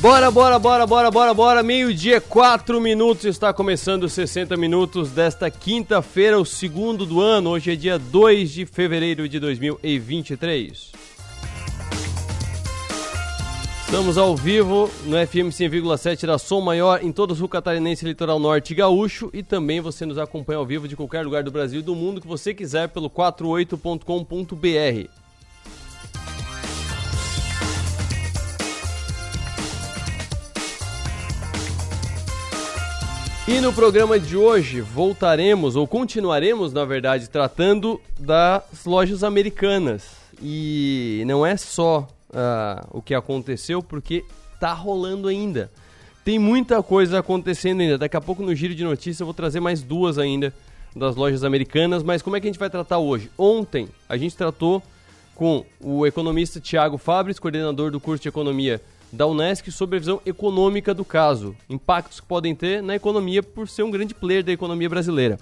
Bora, bora, bora, bora, bora, bora. Meio-dia, 4 minutos. Está começando 60 minutos desta quinta-feira, o segundo do ano. Hoje é dia 2 de fevereiro de 2023. Estamos ao vivo no FM 100,7 da Som Maior em todo o sul catarinense, litoral norte e gaúcho. E também você nos acompanha ao vivo de qualquer lugar do Brasil e do mundo que você quiser pelo 48.com.br. E no programa de hoje voltaremos, ou continuaremos, na verdade, tratando das lojas americanas. E não é só uh, o que aconteceu, porque tá rolando ainda. Tem muita coisa acontecendo ainda. Daqui a pouco no giro de notícias eu vou trazer mais duas ainda das lojas americanas. Mas como é que a gente vai tratar hoje? Ontem a gente tratou com o economista Tiago Fabres, coordenador do curso de economia da Unesc sobre a visão econômica do caso, impactos que podem ter na economia por ser um grande player da economia brasileira.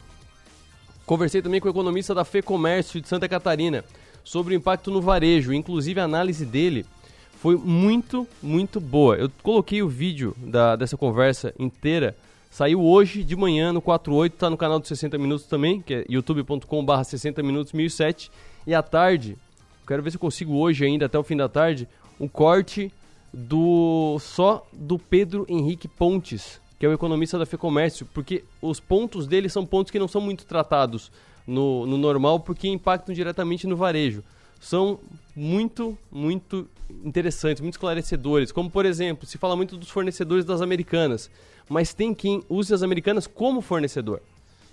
Conversei também com o economista da FEComércio de Santa Catarina sobre o impacto no varejo, inclusive a análise dele foi muito, muito boa. Eu coloquei o vídeo da, dessa conversa inteira, saiu hoje de manhã no 48, está no canal do 60 Minutos também, que é youtube.com/barra 60 Minutos 1007, e à tarde, quero ver se eu consigo hoje ainda, até o fim da tarde, um corte do só do Pedro Henrique Pontes, que é o economista da FEComércio, porque os pontos dele são pontos que não são muito tratados no, no normal, porque impactam diretamente no varejo. São muito, muito interessantes, muito esclarecedores. Como, por exemplo, se fala muito dos fornecedores das americanas, mas tem quem use as americanas como fornecedor.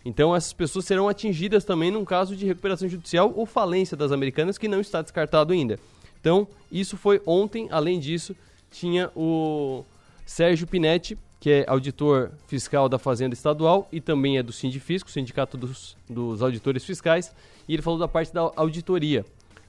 Então, essas pessoas serão atingidas também num caso de recuperação judicial ou falência das americanas, que não está descartado ainda. Então, isso foi ontem. Além disso, tinha o Sérgio Pinetti, que é auditor fiscal da Fazenda Estadual e também é do Sindifisco, Sindicato dos, dos Auditores Fiscais, e ele falou da parte da auditoria,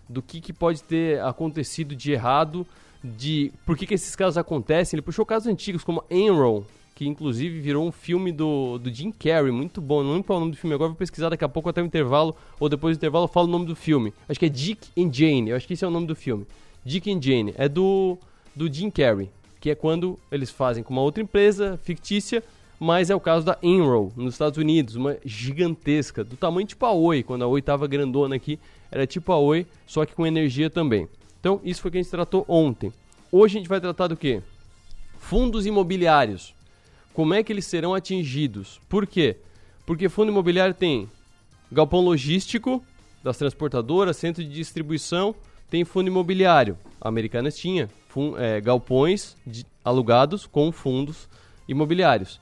do que, que pode ter acontecido de errado, de por que, que esses casos acontecem. Ele puxou casos antigos como Enron, que inclusive virou um filme do, do Jim Carrey, muito bom. Não lembro qual é o nome do filme agora, vou pesquisar daqui a pouco até o intervalo, ou depois do intervalo eu falo o nome do filme. Acho que é Dick and Jane, eu acho que esse é o nome do filme. Dick and Jane, é do do Jim Carrey, que é quando eles fazem com uma outra empresa fictícia, mas é o caso da Enroll, nos Estados Unidos, uma gigantesca, do tamanho tipo a Oi, quando a Oi estava grandona aqui, era tipo a Oi, só que com energia também. Então, isso foi o que a gente tratou ontem. Hoje a gente vai tratar do quê? Fundos imobiliários. Como é que eles serão atingidos? Por quê? Porque fundo imobiliário tem galpão logístico das transportadoras, centro de distribuição, tem fundo imobiliário. A Americanas tinha, é, galpões de, alugados com fundos imobiliários.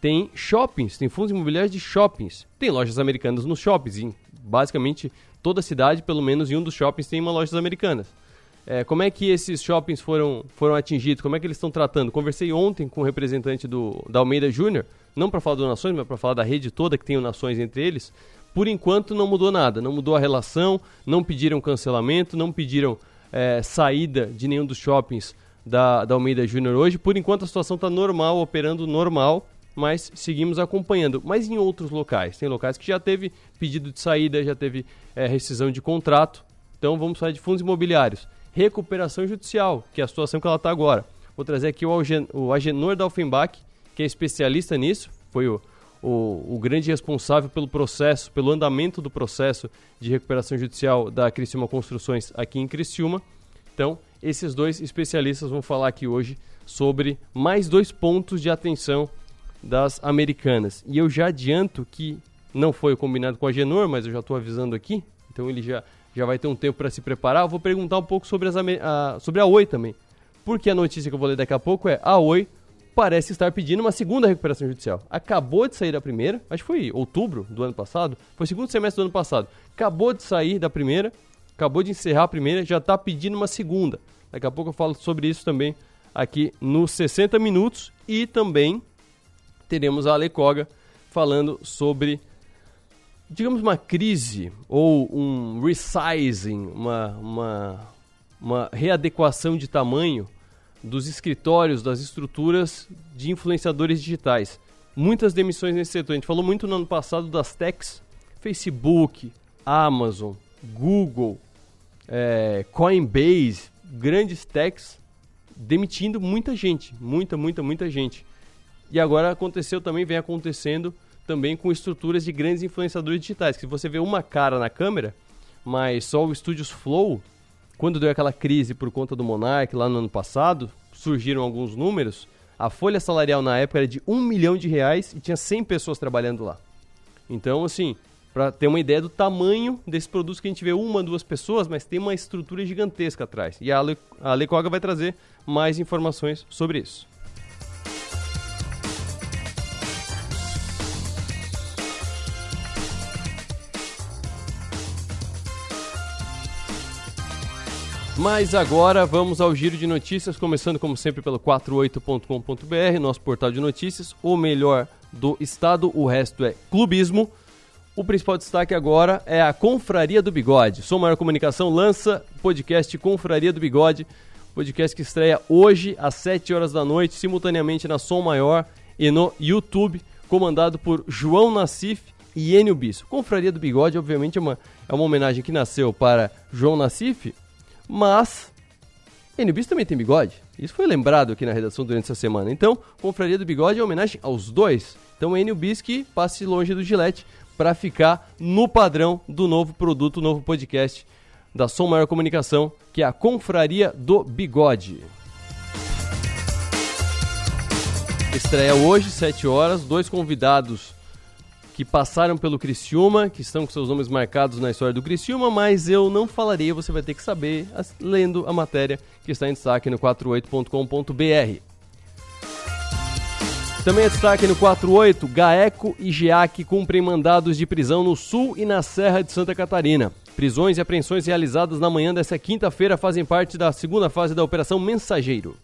Tem shoppings, tem fundos imobiliários de shoppings. Tem lojas americanas nos shoppings. Em basicamente toda cidade, pelo menos em um dos shoppings, tem uma lojas americanas. É, como é que esses shoppings foram, foram atingidos? Como é que eles estão tratando? Conversei ontem com o um representante do, da Almeida Júnior, não para falar do Nações, mas para falar da rede toda que tem o Nações entre eles. Por enquanto não mudou nada, não mudou a relação, não pediram cancelamento, não pediram é, saída de nenhum dos shoppings da, da Almeida Júnior hoje. Por enquanto a situação está normal, operando normal, mas seguimos acompanhando. Mas em outros locais, tem locais que já teve pedido de saída, já teve é, rescisão de contrato. Então vamos falar de fundos imobiliários. Recuperação judicial, que é a situação que ela está agora. Vou trazer aqui o, o Agenor Dalfenbach, que é especialista nisso, foi o, o, o, grande responsável pelo processo, pelo andamento do processo de recuperação judicial da Criciúma Construções aqui em Criciúma. Então, esses dois especialistas vão falar aqui hoje sobre mais dois pontos de atenção das americanas. E eu já adianto que não foi combinado com a Genor, mas eu já estou avisando aqui, então ele já, já vai ter um tempo para se preparar. Eu vou perguntar um pouco sobre, as, a, sobre a Oi também. Porque a notícia que eu vou ler daqui a pouco é a Oi parece estar pedindo uma segunda recuperação judicial. Acabou de sair da primeira, acho que foi outubro do ano passado, foi segundo semestre do ano passado. Acabou de sair da primeira, acabou de encerrar a primeira, já está pedindo uma segunda. Daqui a pouco eu falo sobre isso também aqui nos 60 minutos e também teremos a Alecoga falando sobre digamos uma crise ou um resizing, uma, uma, uma readequação de tamanho dos escritórios, das estruturas de influenciadores digitais. Muitas demissões nesse setor. A gente falou muito no ano passado das techs, Facebook, Amazon, Google, é, Coinbase, grandes techs demitindo muita gente, muita, muita, muita gente. E agora aconteceu também, vem acontecendo também com estruturas de grandes influenciadores digitais. Que você vê uma cara na câmera, mas só o Studios Flow, quando deu aquela crise por conta do Monarch lá no ano passado, surgiram alguns números. A folha salarial na época era de um milhão de reais e tinha 100 pessoas trabalhando lá. Então, assim, para ter uma ideia do tamanho desses produtos que a gente vê uma, duas pessoas, mas tem uma estrutura gigantesca atrás. E a Ale, a Ale Koga vai trazer mais informações sobre isso. Mas agora vamos ao giro de notícias, começando como sempre pelo 48.com.br, nosso portal de notícias, o melhor do estado, o resto é clubismo. O principal destaque agora é a Confraria do Bigode. Sou Maior Comunicação lança podcast Confraria do Bigode, podcast que estreia hoje às 7 horas da noite, simultaneamente na Som Maior e no YouTube, comandado por João Nassif e Enio Bisso. Confraria do Bigode, obviamente, é uma, é uma homenagem que nasceu para João Nassif, mas NBIS também tem bigode. Isso foi lembrado aqui na redação durante essa semana. Então, Confraria do Bigode é homenagem aos dois. Então, Enio Bis que passe longe do Gillette para ficar no padrão do novo produto, novo podcast da Som Maior Comunicação, que é a Confraria do Bigode. Estreia hoje, 7 horas, dois convidados que passaram pelo Criciúma, que estão com seus nomes marcados na história do Criciúma, mas eu não falarei, você vai ter que saber lendo a matéria que está em destaque no 48.com.br. Também é destaque no 48, Gaeco e GEAC cumprem mandados de prisão no Sul e na Serra de Santa Catarina. Prisões e apreensões realizadas na manhã desta quinta-feira fazem parte da segunda fase da Operação Mensageiro.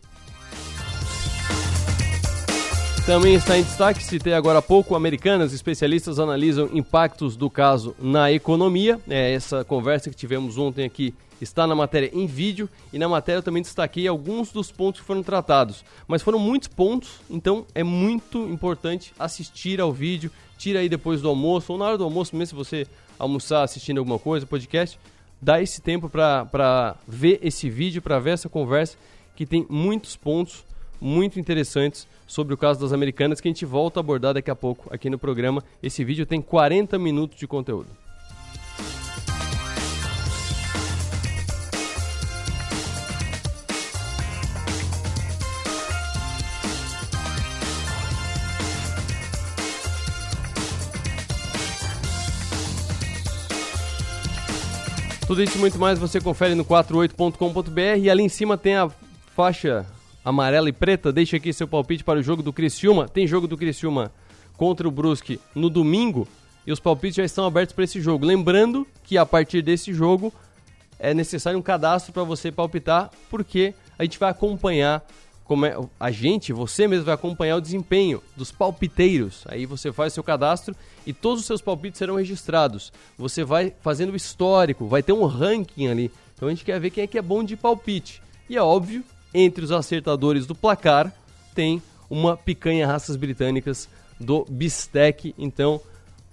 Também está em destaque, citei agora há pouco, americanas especialistas analisam impactos do caso na economia. É, essa conversa que tivemos ontem aqui está na matéria em vídeo e na matéria eu também destaquei alguns dos pontos que foram tratados. Mas foram muitos pontos, então é muito importante assistir ao vídeo. Tira aí depois do almoço ou na hora do almoço, mesmo se você almoçar assistindo alguma coisa, podcast, dá esse tempo para ver esse vídeo, para ver essa conversa que tem muitos pontos muito interessantes sobre o caso das americanas que a gente volta a abordar daqui a pouco aqui no programa. Esse vídeo tem 40 minutos de conteúdo. Tudo isso e muito mais você confere no 48.com.br e ali em cima tem a faixa amarela e preta, deixe aqui seu palpite para o jogo do Criciúma. Tem jogo do Criciúma contra o Brusque no domingo e os palpites já estão abertos para esse jogo. Lembrando que a partir desse jogo é necessário um cadastro para você palpitar, porque a gente vai acompanhar como é, a gente, você mesmo vai acompanhar o desempenho dos palpiteiros. Aí você faz seu cadastro e todos os seus palpites serão registrados. Você vai fazendo o histórico, vai ter um ranking ali. Então a gente quer ver quem é que é bom de palpite. E é óbvio entre os acertadores do placar tem uma picanha raças britânicas do Bistec. Então,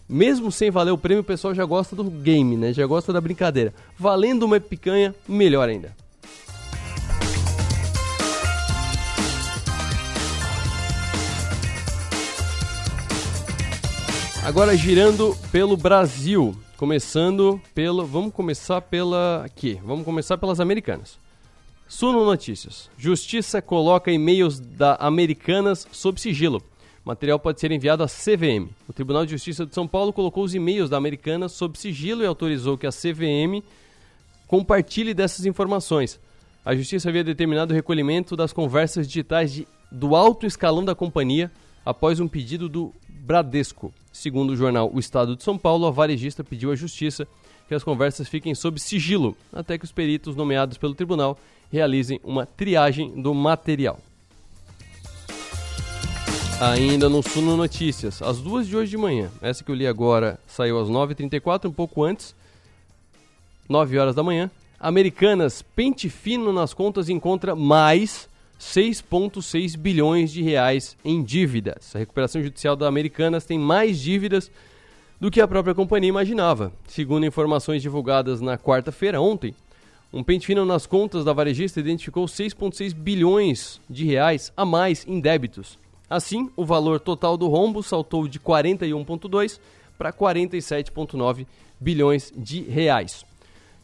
mesmo sem valer o prêmio, o pessoal já gosta do game, né? Já gosta da brincadeira. Valendo uma picanha, melhor ainda. Agora girando pelo Brasil, começando pelo, vamos começar pela aqui, vamos começar pelas americanas. Suno Notícias. Justiça coloca e-mails da Americanas sob sigilo. Material pode ser enviado à CVM. O Tribunal de Justiça de São Paulo colocou os e-mails da Americanas sob sigilo e autorizou que a CVM compartilhe dessas informações. A Justiça havia determinado o recolhimento das conversas digitais de, do alto escalão da companhia após um pedido do Bradesco. Segundo o jornal O Estado de São Paulo, a varejista pediu à Justiça que as conversas fiquem sob sigilo, até que os peritos nomeados pelo tribunal realizem uma triagem do material. Ainda no Suno Notícias, as duas de hoje de manhã. Essa que eu li agora saiu às 9h34, um pouco antes, 9 horas da manhã. Americanas, pente fino nas contas encontra mais 6,6 bilhões de reais em dívidas. A recuperação judicial da Americanas tem mais dívidas do que a própria companhia imaginava. Segundo informações divulgadas na quarta-feira, ontem, Um pente fino nas contas da varejista identificou 6,6 bilhões de reais a mais em débitos. Assim, o valor total do rombo saltou de 41,2 para 47,9 bilhões de reais.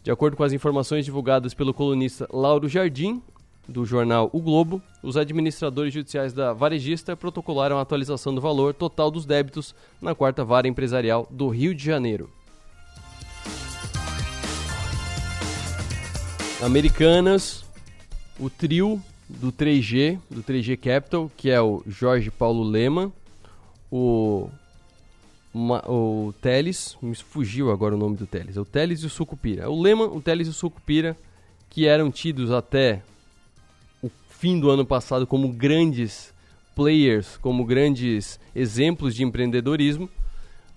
De acordo com as informações divulgadas pelo colunista Lauro Jardim, do jornal O Globo, os administradores judiciais da varejista protocolaram a atualização do valor total dos débitos na quarta vara empresarial do Rio de Janeiro. Americanas, o trio do 3G, do 3G Capital, que é o Jorge Paulo Lema, o, o Teles, me fugiu agora o nome do Teles, é o Teles e o Sucupira. O Lema, o Teles e o Sucupira, que eram tidos até o fim do ano passado como grandes players, como grandes exemplos de empreendedorismo,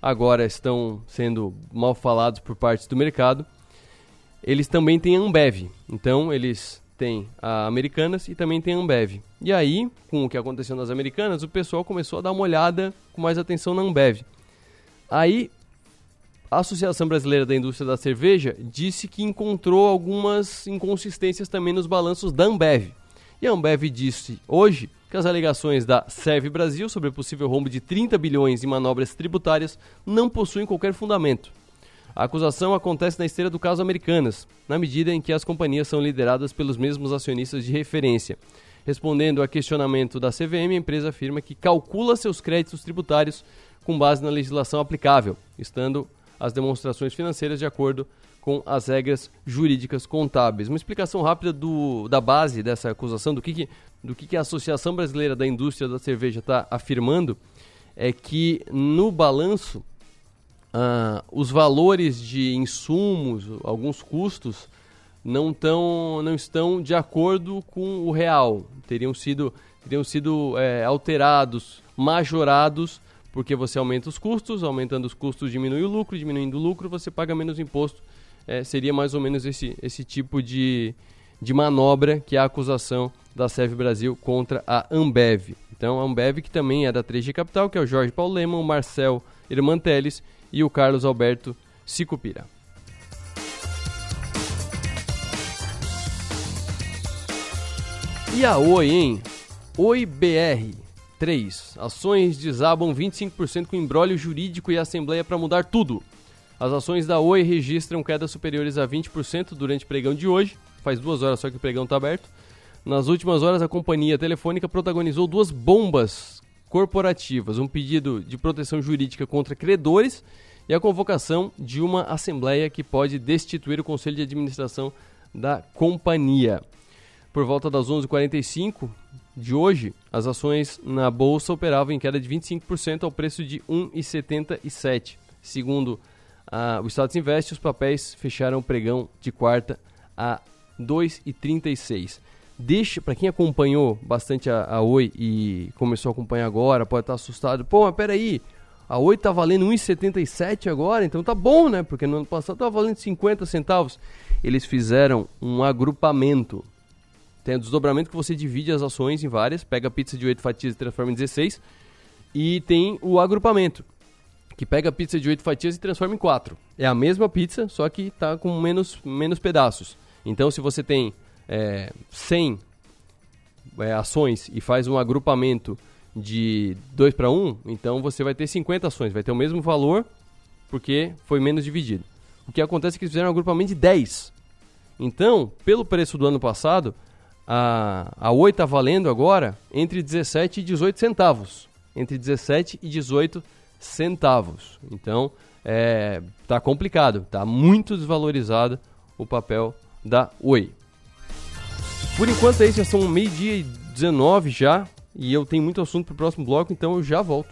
agora estão sendo mal falados por parte do mercado eles também têm Ambev. Então, eles têm a Americanas e também tem a Ambev. E aí, com o que aconteceu nas Americanas, o pessoal começou a dar uma olhada com mais atenção na Ambev. Aí, a Associação Brasileira da Indústria da Cerveja disse que encontrou algumas inconsistências também nos balanços da Ambev. E a Ambev disse hoje que as alegações da Serve Brasil sobre possível rombo de 30 bilhões em manobras tributárias não possuem qualquer fundamento. A acusação acontece na esteira do caso Americanas, na medida em que as companhias são lideradas pelos mesmos acionistas de referência. Respondendo a questionamento da CVM, a empresa afirma que calcula seus créditos tributários com base na legislação aplicável, estando as demonstrações financeiras de acordo com as regras jurídicas contábeis. Uma explicação rápida do, da base dessa acusação, do que, que do que, que a Associação Brasileira da Indústria da Cerveja está afirmando, é que no balanço uh, os valores de insumos, alguns custos, não, tão, não estão de acordo com o real. Teriam sido, teriam sido é, alterados, majorados, porque você aumenta os custos, aumentando os custos diminui o lucro, diminuindo o lucro você paga menos imposto. É, seria mais ou menos esse, esse tipo de, de manobra que é a acusação da SEV Brasil contra a Ambev. Então, a Ambev, que também é da 3G Capital, que é o Jorge Paulo Lema, o Marcel Irmanteles e o Carlos Alberto Sicupira. E a Oi, hein? Oi BR 3. Ações desabam 25% com embrólio jurídico e assembleia para mudar tudo. As ações da Oi registram quedas superiores a 20% durante o pregão de hoje. Faz duas horas só que o pregão está aberto. Nas últimas horas, a companhia telefônica protagonizou duas bombas corporativas, um pedido de proteção jurídica contra credores e a convocação de uma assembleia que pode destituir o conselho de administração da companhia. Por volta das 11h45 de hoje, as ações na bolsa operavam em queda de 25% ao preço de 1,77. Segundo a, o Status Invest, os papéis fecharam o pregão de quarta a 2,36 deixa, para quem acompanhou bastante a, a, Oi e começou a acompanhar agora, pode estar assustado. Pô, mas peraí, a Oi tá valendo 1,77 agora, então tá bom, né? Porque no ano passado tava valendo 50 centavos. Eles fizeram um agrupamento. Tem o desdobramento que você divide as ações em várias, pega a pizza de 8 fatias e transforma em 16. E tem o agrupamento, que pega a pizza de 8 fatias e transforma em 4. É a mesma pizza, só que tá com menos, menos pedaços. Então, se você tem é, 100 é, ações e faz um agrupamento de 2 para 1, então você vai ter 50 ações, vai ter o mesmo valor porque foi menos dividido. O que acontece é que eles fizeram um agrupamento de 10. Então, pelo preço do ano passado, a, a Oi está valendo agora entre 17 e 18 centavos. Entre 17 e 18 centavos. Então, é, tá complicado, tá muito desvalorizado o papel da Oi. Por enquanto é isso, já são meio-dia e 19 já. E eu tenho muito assunto pro próximo bloco, então eu já volto.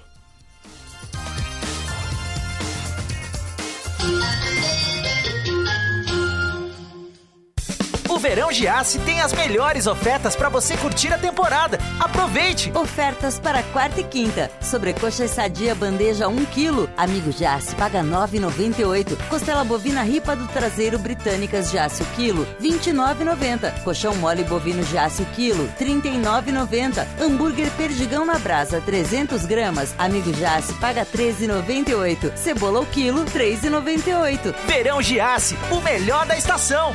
Verão Giasse tem as melhores ofertas para você curtir a temporada. Aproveite! Ofertas para quarta e quinta. Sobrecoxa e sadia bandeja 1 kg. Amigo Giasse paga 9,98. Costela bovina ripa do traseiro britânicas Giasse o quilo, 29,90. Colchão mole bovino Giasse o quilo, 39,90. Hambúrguer perdigão na brasa 300 gramas. Amigo Giasse paga 13,98. Cebola o quilo, 3,98. Verão Giasse, o melhor da estação.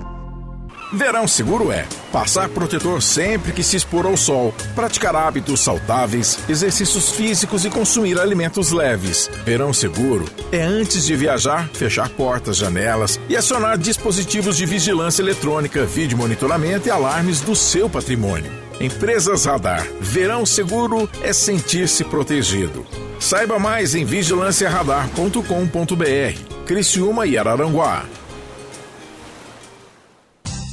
Verão seguro é passar protetor sempre que se expor ao sol, praticar hábitos saudáveis, exercícios físicos e consumir alimentos leves. Verão seguro é antes de viajar, fechar portas, janelas e acionar dispositivos de vigilância eletrônica, vídeo monitoramento e alarmes do seu patrimônio. Empresas Radar. Verão seguro é sentir-se protegido. Saiba mais em vigilanciaradar.com.br. Criciúma e Araranguá.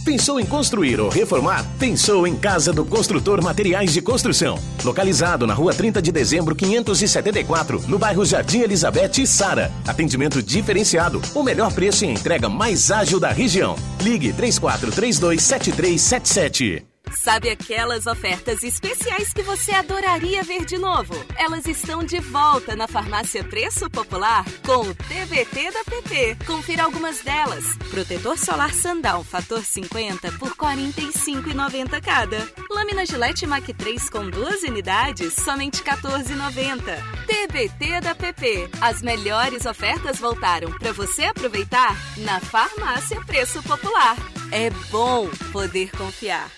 Pensou em construir ou reformar? Pensou em Casa do Construtor Materiais de Construção. Localizado na rua 30 de dezembro, 574, no bairro Jardim Elizabeth e Sara. Atendimento diferenciado, o melhor preço e entrega mais ágil da região. Ligue 3432 7377. Sabe aquelas ofertas especiais que você adoraria ver de novo? Elas estão de volta na Farmácia Preço Popular com o TBT da PP. Confira algumas delas. Protetor solar Sandal fator 50 por R$ 45,90 cada. Lâmina Gillette Mac 3 com duas unidades, somente R$ 14,90. TBT da PP. As melhores ofertas voltaram para você aproveitar na Farmácia Preço Popular. É bom poder confiar.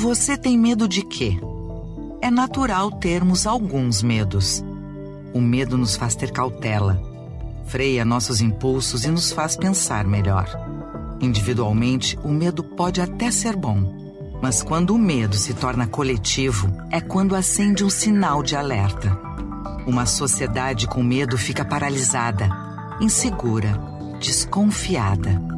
Você tem medo de quê? É natural termos alguns medos. O medo nos faz ter cautela, freia nossos impulsos e nos faz pensar melhor. Individualmente, o medo pode até ser bom, mas quando o medo se torna coletivo, é quando acende um sinal de alerta. Uma sociedade com medo fica paralisada, insegura, desconfiada.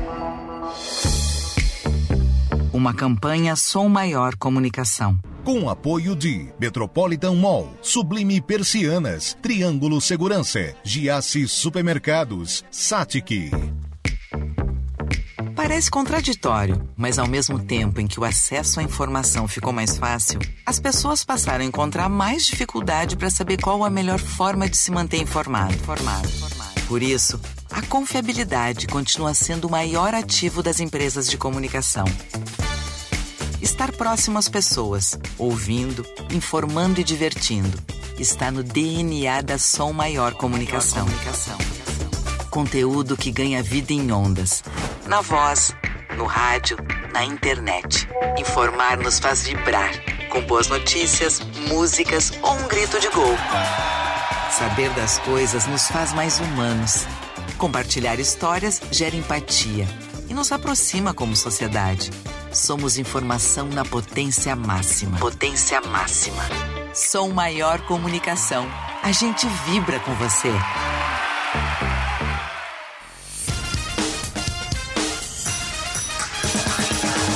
Uma campanha Som Maior Comunicação. Com apoio de Metropolitan Mall, Sublime Persianas, Triângulo Segurança, Giasse Supermercados, Satic. Parece contraditório, mas ao mesmo tempo em que o acesso à informação ficou mais fácil, as pessoas passaram a encontrar mais dificuldade para saber qual a melhor forma de se manter informado. Formado. Por isso, a confiabilidade continua sendo o maior ativo das empresas de comunicação. Estar próximo às pessoas, ouvindo, informando e divertindo. Está no DNA da Som Maior Comunicação. Conteúdo que ganha vida em ondas. Na voz, no rádio, na internet. Informar nos faz vibrar. Com boas notícias, músicas ou um grito de gol. Saber das coisas nos faz mais humanos. Compartilhar histórias gera empatia e nos aproxima como sociedade. Somos informação na potência máxima. Potência máxima. Som Maior Comunicação. A gente vibra com você.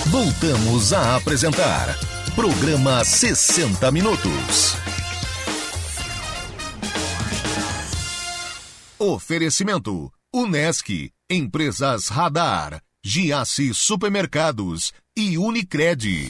Voltamos a apresentar Programa 60 Minutos. Oferecimento: Unesc, Empresas Radar, Giasse Supermercados e Unicred.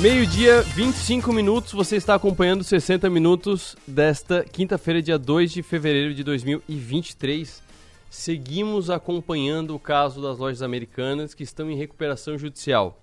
Meio-dia, 25 minutos, você está acompanhando 60 minutos desta quinta-feira, dia 2 de fevereiro de 2023. Seguimos acompanhando o caso das lojas americanas que estão em recuperação judicial.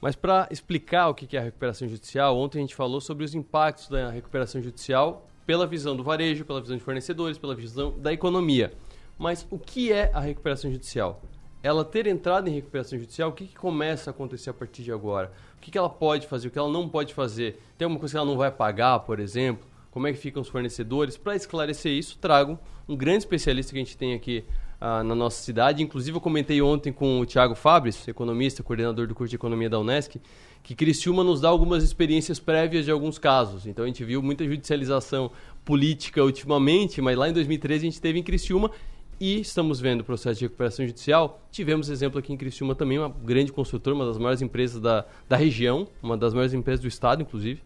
Mas para explicar o que é a recuperação judicial, ontem a gente falou sobre os impactos da recuperação judicial pela visão do varejo, pela visão de fornecedores, pela visão da economia. Mas o que é a recuperação judicial? ela ter entrado em recuperação judicial, o que, que começa a acontecer a partir de agora? O que, que ela pode fazer, o que ela não pode fazer? Tem alguma coisa que ela não vai pagar, por exemplo? Como é que ficam os fornecedores? Para esclarecer isso, trago um grande especialista que a gente tem aqui ah, na nossa cidade. Inclusive, eu comentei ontem com o Tiago Fabres, economista, coordenador do curso de Economia da Unesc, que Criciúma nos dá algumas experiências prévias de alguns casos. Então, a gente viu muita judicialização política ultimamente, mas lá em 2013 a gente teve em Criciúma e estamos vendo o processo de recuperação judicial. Tivemos exemplo aqui em Criciúma também, uma grande construtora, uma das maiores empresas da, da região, uma das maiores empresas do estado, inclusive,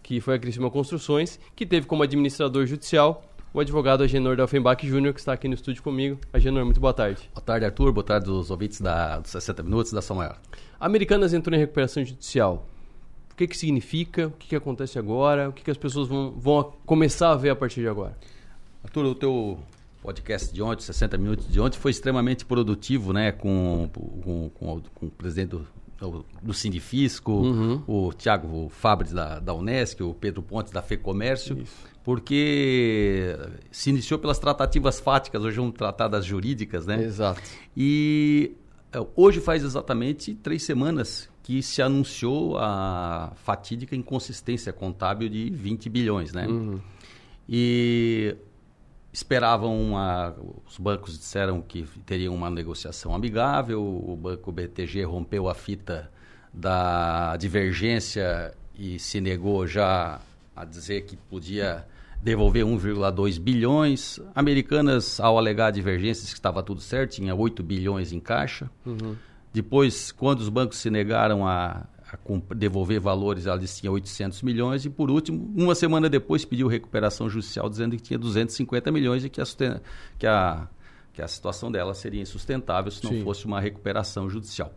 que foi a Criciúma Construções, que teve como administrador judicial o advogado Agenor Delfenbach Júnior, que está aqui no estúdio comigo. Agenor, muito boa tarde. Boa tarde, Arthur. Boa tarde dos ouvintes da, dos 60 Minutos da São Maior. Americanas entrou em recuperação judicial. O que, que significa? O que, que acontece agora? O que, que as pessoas vão, vão começar a ver a partir de agora? Arthur, o teu podcast de ontem, 60 minutos de ontem, foi extremamente produtivo, né? Com, com, com, com o presidente do, do, Sindifisco, uhum. o Tiago Fabres da, da Unesc, o Pedro Pontes da FEComércio, Isso. porque se iniciou pelas tratativas fáticas, hoje vamos tratar das jurídicas, né? Exato. E é, hoje faz exatamente três semanas que se anunciou a fatídica inconsistência contábil de 20 bilhões, né? Uhum. E esperavam uma. Os bancos disseram que teriam uma negociação amigável, o banco BTG rompeu a fita da divergência e se negou já a dizer que podia devolver 1,2 bilhões. Americanas, ao alegar divergências que estava tudo certo, tinha 8 bilhões em caixa. Uhum. Depois, quando os bancos se negaram a a devolver valores, ela disse que tinha 800 milhões e, por último, uma semana depois pediu recuperação judicial dizendo que tinha 250 milhões e que a, que a, que a situação dela seria insustentável se não Sim. fosse uma recuperação judicial.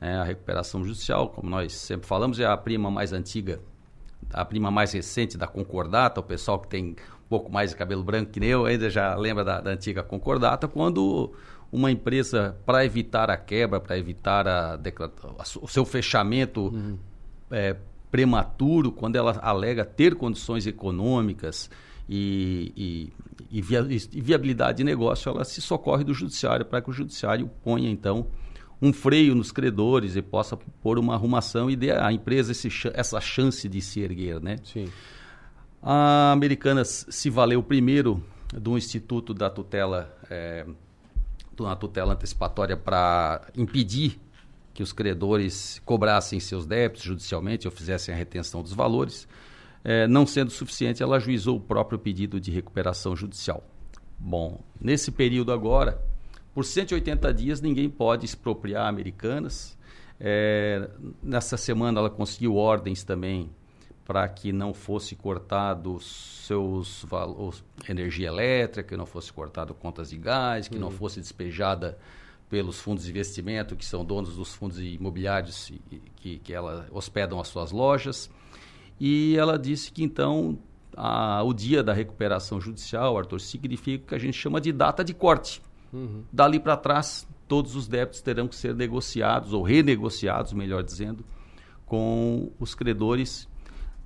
É, a recuperação judicial, como nós sempre falamos, é a prima mais antiga, a prima mais recente da concordata, o pessoal que tem um pouco mais de cabelo branco que eu ainda já lembra da, da antiga concordata, quando uma empresa, para evitar a quebra, para evitar a, a, o seu fechamento uhum. é, prematuro, quando ela alega ter condições econômicas e, e, e, via, e viabilidade de negócio, ela se socorre do judiciário para que o judiciário ponha, então, um freio nos credores e possa pôr uma arrumação e dê à empresa esse, essa chance de se erguer, né? Sim. A Americanas se valeu primeiro do Instituto da Tutela é, uma tutela antecipatória para impedir que os credores cobrassem seus débitos judicialmente ou fizessem a retenção dos valores. É, não sendo suficiente, ela ajuizou o próprio pedido de recuperação judicial. Bom, nesse período agora, por 180 dias, ninguém pode expropriar americanas. É, nessa semana, ela conseguiu ordens também para que não fosse cortado seus valores, energia elétrica, que não fosse cortado contas de gás, que uhum. não fosse despejada pelos fundos de investimento, que são donos dos fundos imobiliários que, que ela hospedam as suas lojas. E ela disse que então a, o dia da recuperação judicial, Arthur, significa o que a gente chama de data de corte. Uhum. Dali para trás, todos os débitos terão que ser negociados, ou renegociados, melhor dizendo, com os credores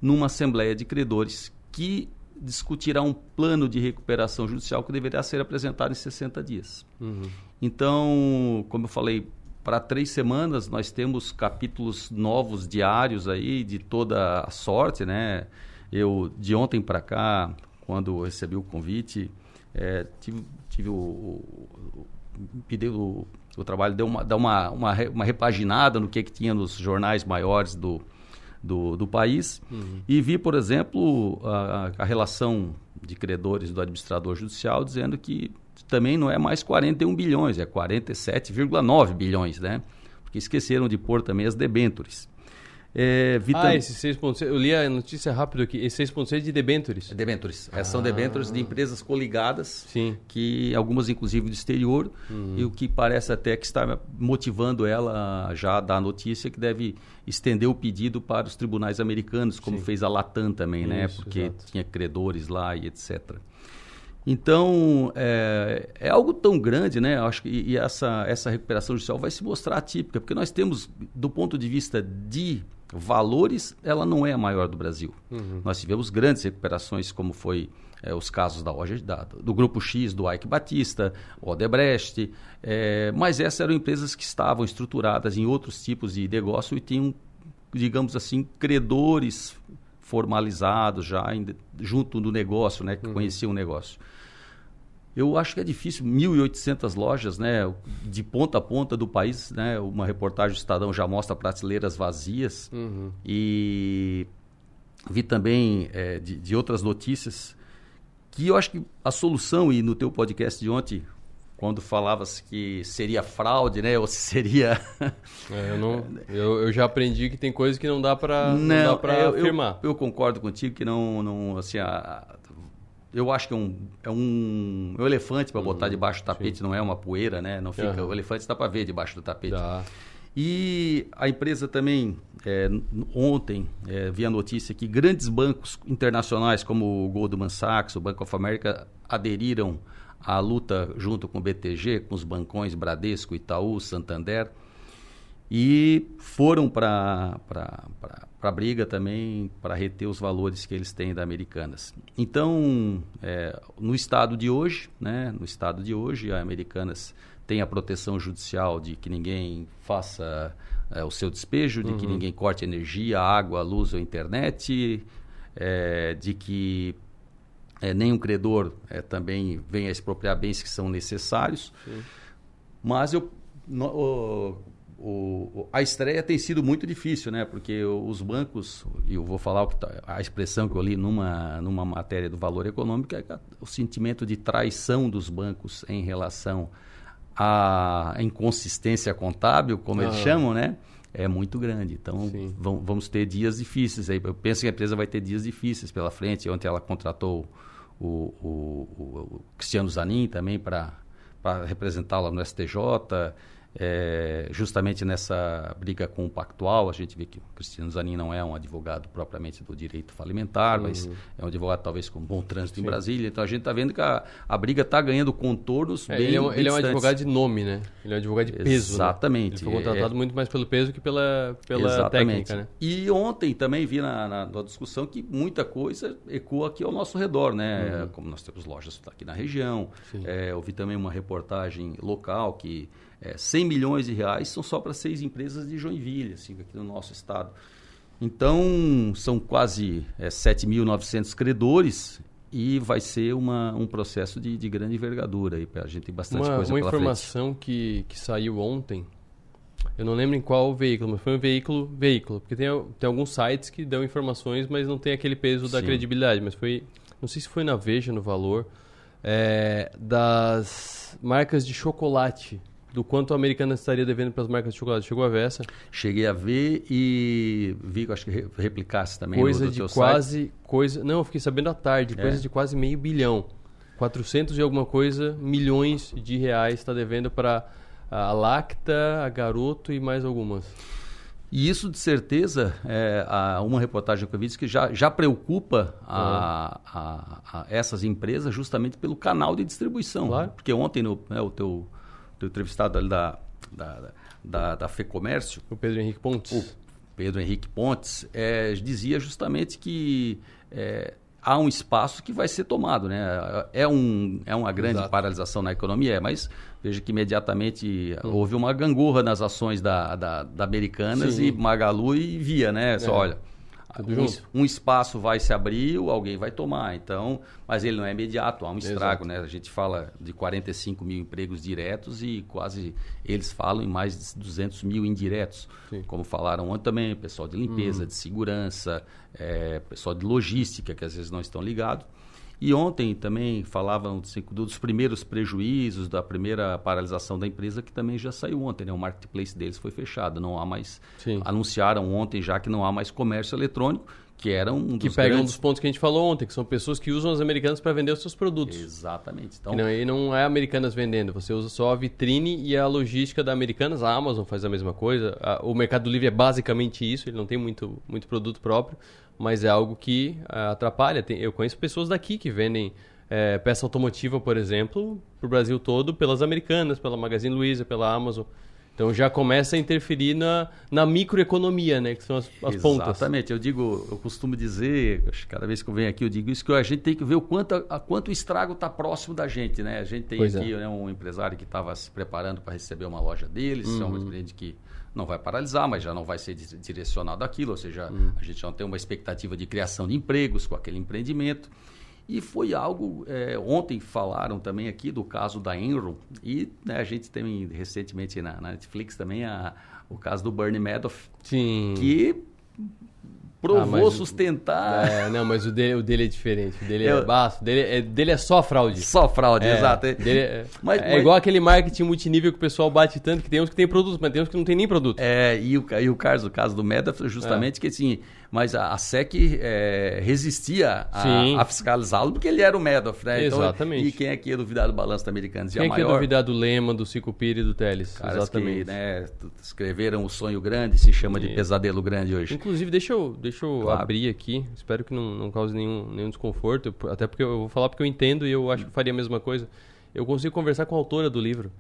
numa Assembleia de Credores que discutirá um plano de recuperação judicial que deverá ser apresentado em 60 dias. Uhum. Então, como eu falei, para três semanas nós temos capítulos novos diários aí de toda a sorte, né? Eu, de ontem para cá, quando recebi o convite, é, tive, tive o, o, pedi o, o trabalho, deu uma, deu uma, uma, uma repaginada no que, que tinha nos jornais maiores do, do, do país. Uhum. E vi, por exemplo, a, a relação de credores do administrador judicial dizendo que também não é mais 41 bilhões, é 47,9 bilhões, né? Porque esqueceram de pôr também as debêntures. É, Vitam... Ah, esse 6.6, eu li a notícia rápido aqui, esse 6.6 é de debêntures. É debêntures, ah. são debêntures de empresas coligadas, Sim. que algumas inclusive do exterior, uhum. e o que parece até que está motivando ela já a dar a notícia que deve estender o pedido para os tribunais americanos, como Sim. fez a Latam também, né? Isso, né? Porque exato. tinha credores lá e etc. Então, é, é, algo tão grande, né? Acho que e essa, essa recuperação judicial vai se mostrar atípica, porque nós temos, do ponto de vista de valores, ela não é a maior do Brasil. Uhum. Nós tivemos grandes recuperações, como foi é, os casos da, da, do Grupo X, do Ike Batista, Odebrecht, é, mas essas eram empresas que estavam estruturadas em outros tipos de negócio e tinham, digamos assim, credores formalizados já em, junto do negócio, né, que uhum. conheciam o negócio. Eu acho que é difícil, 1.800 lojas, né, de ponta a ponta do país, né, uma reportagem do Estadão já mostra prateleiras vazias uhum. e vi também é, de, de, outras notícias que eu acho que a solução, e no teu podcast de ontem, quando falavas que seria fraude, né, ou se seria... é, eu, não, eu, eu, já aprendi que tem coisas que não dá para é, afirmar. Eu, eu, concordo contigo que não, não assim, a, eu acho que é um, é um, é um elefante para uhum, botar debaixo do tapete, sim. não é uma poeira, né? Não fica, uhum. O elefante dá para ver debaixo do tapete. Dá. E a empresa também, é, ontem, é, vi a notícia que grandes bancos internacionais como o Goldman Sachs, o Bank of America, aderiram à luta junto com o BTG, com os bancões Bradesco, Itaú, Santander, e foram para a briga também para reter os valores que eles têm da Americanas. Então, é, no estado de hoje, né, no estado de hoje, a Americanas tem a proteção judicial de que ninguém faça é, o seu despejo, de uhum. que ninguém corte energia, água, luz ou internet, é, de que é, nenhum credor é, também venha expropriar bens que são necessários. Sim. Mas eu, no, o, a estreia tem sido muito difícil, né? Porque os bancos, e eu vou falar tá, a expressão que eu li numa, numa matéria do valor econômico, é o sentimento de traição dos bancos em relação à inconsistência contábil, como ah. eles chamam, né? É muito grande. Então, vamos ter dias difíceis. Aí. Eu penso que a empresa vai ter dias difíceis pela frente. Ontem ela contratou o, o, o, o Cristiano Zanin também para representá-la no STJ. É, justamente nessa briga com o Pactual, a gente vê que o Cristiano Zanin não é um advogado propriamente do direito falimentar, uhum. mas é um advogado talvez com bom trânsito Sim. em Brasília. Então a gente está vendo que a, a briga está ganhando contornos é, bem ele é, um, ele é um advogado de nome, né? Ele é um advogado de peso. Né? Exatamente. Né? Ele foi contratado é, muito mais pelo peso que pela, pela exatamente. técnica, né? E ontem também vi na, na, na, discussão que muita coisa ecoa aqui ao nosso redor, né? Uhum. Como nós temos lojas aqui na região. É, eu vi também uma reportagem local que é, 100 milhões de reais são só para seis empresas de Joinville, assim, aqui no nosso estado. Então, são quase é, 7.900 credores e vai ser uma, um processo de, de grande envergadura. Aí, a gente tem bastante uma, coisa Uma informação que, que saiu ontem, eu não lembro em qual veículo, mas foi um veículo, veículo porque tem, tem alguns sites que dão informações, mas não tem aquele peso da credibilidade. Mas foi, não sei se foi na Veja, no Valor, é, das marcas de chocolate do quanto a americana estaria devendo para as marcas de chocolate. Chegou a ver essa? Cheguei a ver e vi, acho que replicasse também coisa no, de quase site. coisa Não, eu fiquei sabendo à tarde, é. coisa de quase meio bilhão. 400 e alguma coisa milhões de reais está devendo para a Lacta, a Garoto e mais algumas. E isso, de certeza, é, a, uma reportagem que eu vi diz que já, já preocupa a, a, a, essas empresas justamente pelo canal de distribuição. Claro. Porque ontem no, né, o teu do entrevistado ali da, da, da, da FEComércio. O Pedro Henrique Pontes. O Pedro Henrique Pontes é, dizia justamente que é, há um espaço que vai ser tomado. Né? É, um, é uma grande Exato. paralisação na economia, é, mas veja que imediatamente hum. houve uma gangorra nas ações da, da, da Americanas Sim. e Magalu e Via, né? Só, é. olha, um, um, espaço vai se abrir, alguém vai tomar. Então, mas ele não é imediato, há um estrago, Exato. né? A gente fala de 45 mil empregos diretos e quase eles falam em mais de 200 mil indiretos, Sim. como falaram ontem também, pessoal de limpeza, uhum. de segurança, é, pessoal de logística que às vezes não estão ligados. E ontem também falavam dos primeiros prejuízos, da primeira paralisação da empresa, que também já saiu ontem. Né? O marketplace deles foi fechado, não há mais. Sim. Anunciaram ontem já que não há mais comércio eletrônico, que era um que pega grandes... um dos pontos que a gente falou ontem, que são pessoas que usam as americanas para vender os seus produtos. Exatamente. Então, não, e não é americanas vendendo, você usa só a vitrine e a logística da americanas. A Amazon faz a mesma coisa. o Mercado Livre é basicamente isso, ele não tem muito, muito produto próprio mas é algo que uh, atrapalha. Tem, eu conheço pessoas daqui que vendem é, peça automotiva, por exemplo, para o Brasil todo, pelas americanas, pela Magazine Luiza, pela Amazon. Então já começa a interferir na, na microeconomia, né? Que são as, as pontas. Exatamente. Eu digo, eu costumo dizer, cada vez que eu venho aqui eu digo isso, que a gente tem que ver o quanto, a, quanto o estrago está próximo da gente, né? A gente tem pois aqui é. né, um empresário que estava se preparando para receber uma loja deles, uhum. é um cliente que não vai paralisar, mas já não vai ser direcionado aquilo, ou seja, hum. a gente não tem uma expectativa de criação de empregos com aquele empreendimento. E foi algo, é, ontem falaram também aqui do caso da Enron, e né, a gente tem recentemente na, na Netflix também a, o caso do Bernie Madoff, Sim. que provou ah, sustentar. É, não, mas o dele, o dele é diferente. O dele é baixo. Dele é, dele é só fraude. Só fraude, é, exato. Dele é, mas, é mas... igual aquele marketing multinível que o pessoal bate tanto que tem uns que tem produtos, mas tem uns que não tem nem produto. É, e o, e o caso, o caso do Madoff, justamente é. que assim mas a, a SEC é, resistia a, a fiscalizá-lo porque ele era o Madoff, né? Então, Exatamente. E quem é que ia duvidar do balanço americano? Quem é que ia duvidar do Lema, do Cicupira e do Teles? Caras Exatamente. Que, né, escreveram o sonho grande, se chama de pesadelo grande hoje. Inclusive, deixa eu, deixa eu claro. abrir aqui, espero que não, não cause nenhum, nenhum desconforto, até porque eu vou falar porque eu entendo e eu acho que faria a mesma coisa. Eu consigo conversar com a autora do livro.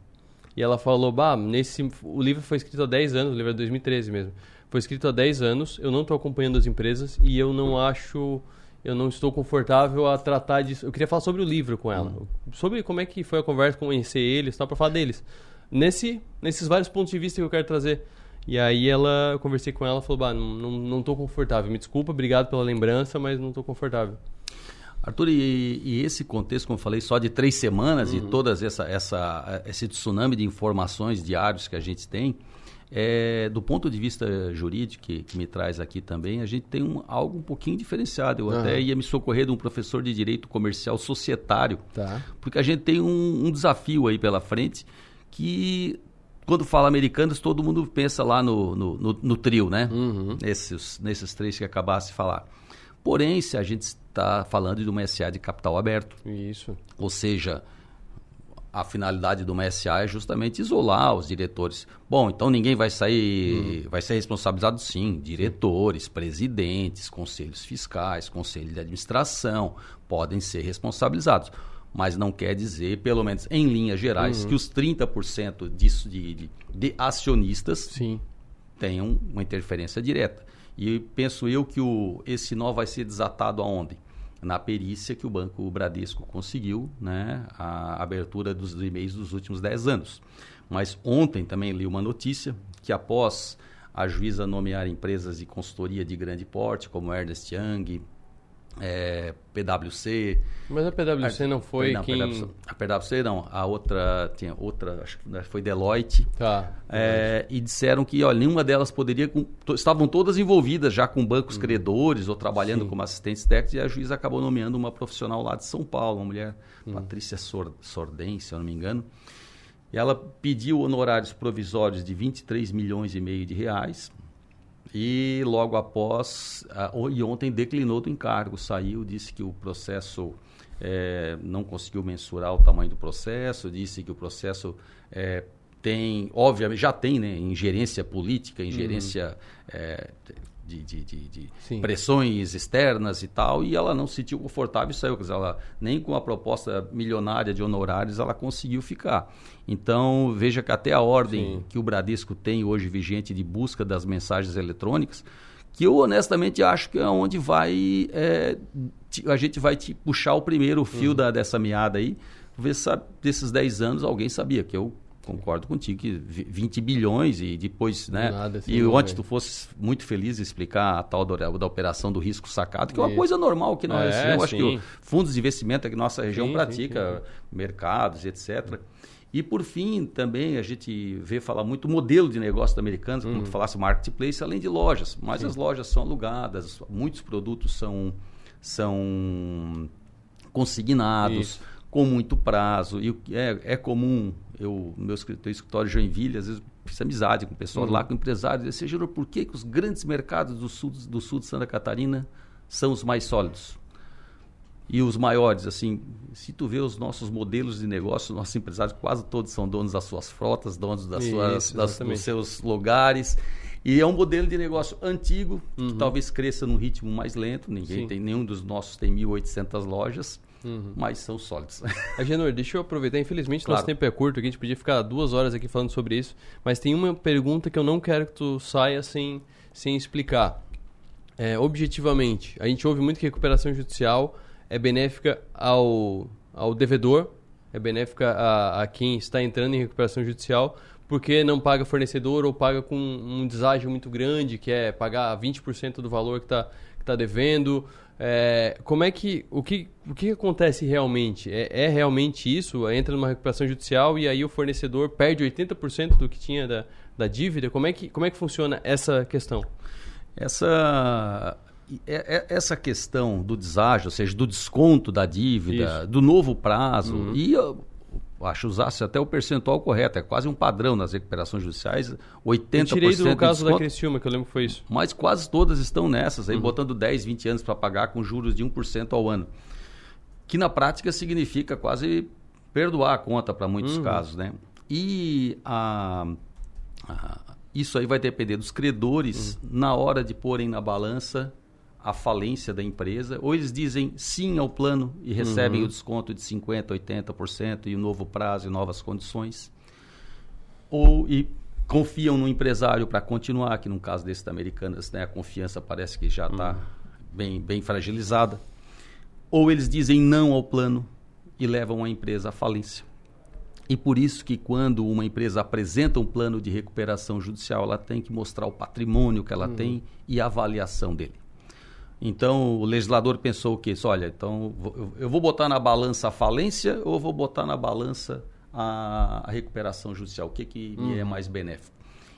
E ela falou, bah, nesse, o livro foi escrito há 10 anos, o livro é 2013 mesmo. Foi escrito há 10 anos, eu não estou acompanhando as empresas e eu não acho eu não estou confortável a tratar disso. Eu queria falar sobre o livro com ela, uhum. sobre como é que foi a conversa, conhecer eles, tal, para falar deles. Nesse, nesses vários pontos de vista que eu quero trazer. E aí ela, eu conversei com ela, falou, bah, não, não, não tô confortável. Me desculpa, obrigado pela lembrança, mas não estou confortável. Arthur, e, e, esse contexto, como eu falei, só de três semanas uhum. e todas essa, essa, esse tsunami de informações diários que a gente tem, é, do ponto de vista jurídico, que, que, me traz aqui também, a gente tem um, algo um pouquinho diferenciado. Eu uhum. até ia me socorrer de um professor de direito comercial societário, tá. porque a gente tem um, um, desafio aí pela frente que, quando fala americanos, todo mundo pensa lá no, no, no, no trio, né? Uhum. Nesses, nesses três que acabasse de falar. Porém, se a gente está falando de uma SA de capital aberto, Isso. ou seja, a finalidade do MSA é justamente isolar os diretores. Bom, então ninguém vai sair, uhum. vai ser responsabilizado sim, diretores, presidentes, conselhos fiscais, conselho de administração podem ser responsabilizados. Mas não quer dizer, pelo menos em linhas gerais, uhum. que os 30% disso de, de, de acionistas sim. tenham uma interferência direta. E penso eu que o, esse nó vai ser desatado aonde? Na perícia que o Banco Bradesco conseguiu, né, a abertura dos e-mails dos últimos 10 anos. Mas ontem também li uma notícia que após a juíza nomear empresas de consultoria de grande porte, como Ernest Young, é, PwC. Mas a PwC a, não foi não, quem... PwC, a PwC não, a outra, tinha outra, acho que foi Deloitte. Tá. É, e disseram que, olha, nenhuma delas poderia, com, to, estavam todas envolvidas já com bancos uhum. credores ou trabalhando Sim. como assistentes técnicos e a juíza acabou nomeando uma profissional lá de São Paulo, uma mulher, uhum. Patrícia Sor, Sordem, se eu não me engano. E ela pediu honorários provisórios de 23 milhões e meio de reais, e logo após, uh, e ontem declinou do encargo, saiu, disse que o processo é, não conseguiu mensurar o tamanho do processo, disse que o processo é, tem, obviamente, já tem né, ingerência política, ingerência uhum. é, de, de, de, de pressões externas e tal, e ela não se sentiu confortável e saiu. Quer dizer, ela, nem com a proposta milionária de honorários ela conseguiu ficar. Então, veja que até a ordem Sim. que o Bradesco tem hoje vigente de busca das mensagens eletrônicas, que eu honestamente acho que é onde vai. É, a gente vai te puxar o primeiro fio uhum. da, dessa meada aí. Ver se desses 10 anos alguém sabia que eu concordo contigo que 20 bilhões e depois, né? Nada, assim, e ontem é. tu fosse muito feliz em explicar a tal da, da operação do risco sacado, que é uma coisa normal que nós, É, eu acho que sim. fundos de investimento aqui na nossa região Sim, sim, pratica, mercados, etc. E por fim, também a gente vê falar muito modelo de negócio da Americanas, como Uhum. tu falasse, marketplace, além de lojas. Mas as lojas são alugadas, muitos produtos são, são consignados, Isso. Com muito prazo. E é, é comum, eu, no meu escritório, escritório de Joinville, às vezes fiz amizade com o pessoal Uhum. lá, com empresários, disse, Júnior, por que, que os grandes mercados do sul, do sul de Santa Catarina são os mais sólidos? E os maiores, assim, se tu vê os nossos modelos de negócio, nossos empresários quase todos são donos das suas frotas, donos das Isso, suas, das, dos seus lugares. E é um modelo de negócio antigo, Uhum. que talvez cresça num ritmo mais lento. Ninguém Sim. tem, nenhum dos nossos tem 1.800 lojas, Uhum. mas são sólidos. Agenor, deixa eu aproveitar. Infelizmente, Claro. nosso tempo é curto, aqui a gente podia ficar duas horas aqui falando sobre isso. Mas tem uma pergunta que eu não quero que tu saia sem, sem explicar. É, objetivamente, a gente ouve muito que recuperação judicial é benéfica ao, ao devedor, é benéfica a, a quem está entrando em recuperação judicial, porque não paga fornecedor ou paga com um deságio muito grande, que é pagar 20% do valor que está que tá devendo. É, como é que o, que o que acontece realmente? É, é realmente isso? Entra numa recuperação judicial e aí o fornecedor perde 80% do que tinha da, da dívida? Como é, que, como é que funciona essa questão? Essa, é- é- essa questão do deságio, ou seja, do desconto da dívida, Isso. do novo prazo, Uhum. e acho usasse até o percentual correto, é quase um padrão nas recuperações judiciais, 80% Eu tirei do caso da desconto, Criciúma, que eu lembro que foi isso. mas quase todas estão nessas, aí Uhum. botando 10, 20 anos para pagar com juros de 1% ao ano. Que na prática significa quase perdoar a conta para muitos Uhum. casos, né? E a, a- isso aí vai depender dos credores Uhum. na hora de porem na balança a falência da empresa, ou eles dizem sim ao plano e recebem Uhum. o desconto de 50%, 80% e o novo prazo e novas condições ou e confiam no empresário para continuar, que no caso desse da Americanas, né, a confiança parece que já está bem, bem fragilizada, ou eles dizem não ao plano e levam a empresa à falência. E por isso que quando uma empresa apresenta um plano de recuperação judicial, ela tem que mostrar o patrimônio que ela Uhum. tem e a avaliação dele. Então, o legislador pensou o quê? Disse, Olha, então eu- vou botar na balança a falência ou vou botar na balança a, a recuperação judicial? O que, que me é Uhum. mais benéfico?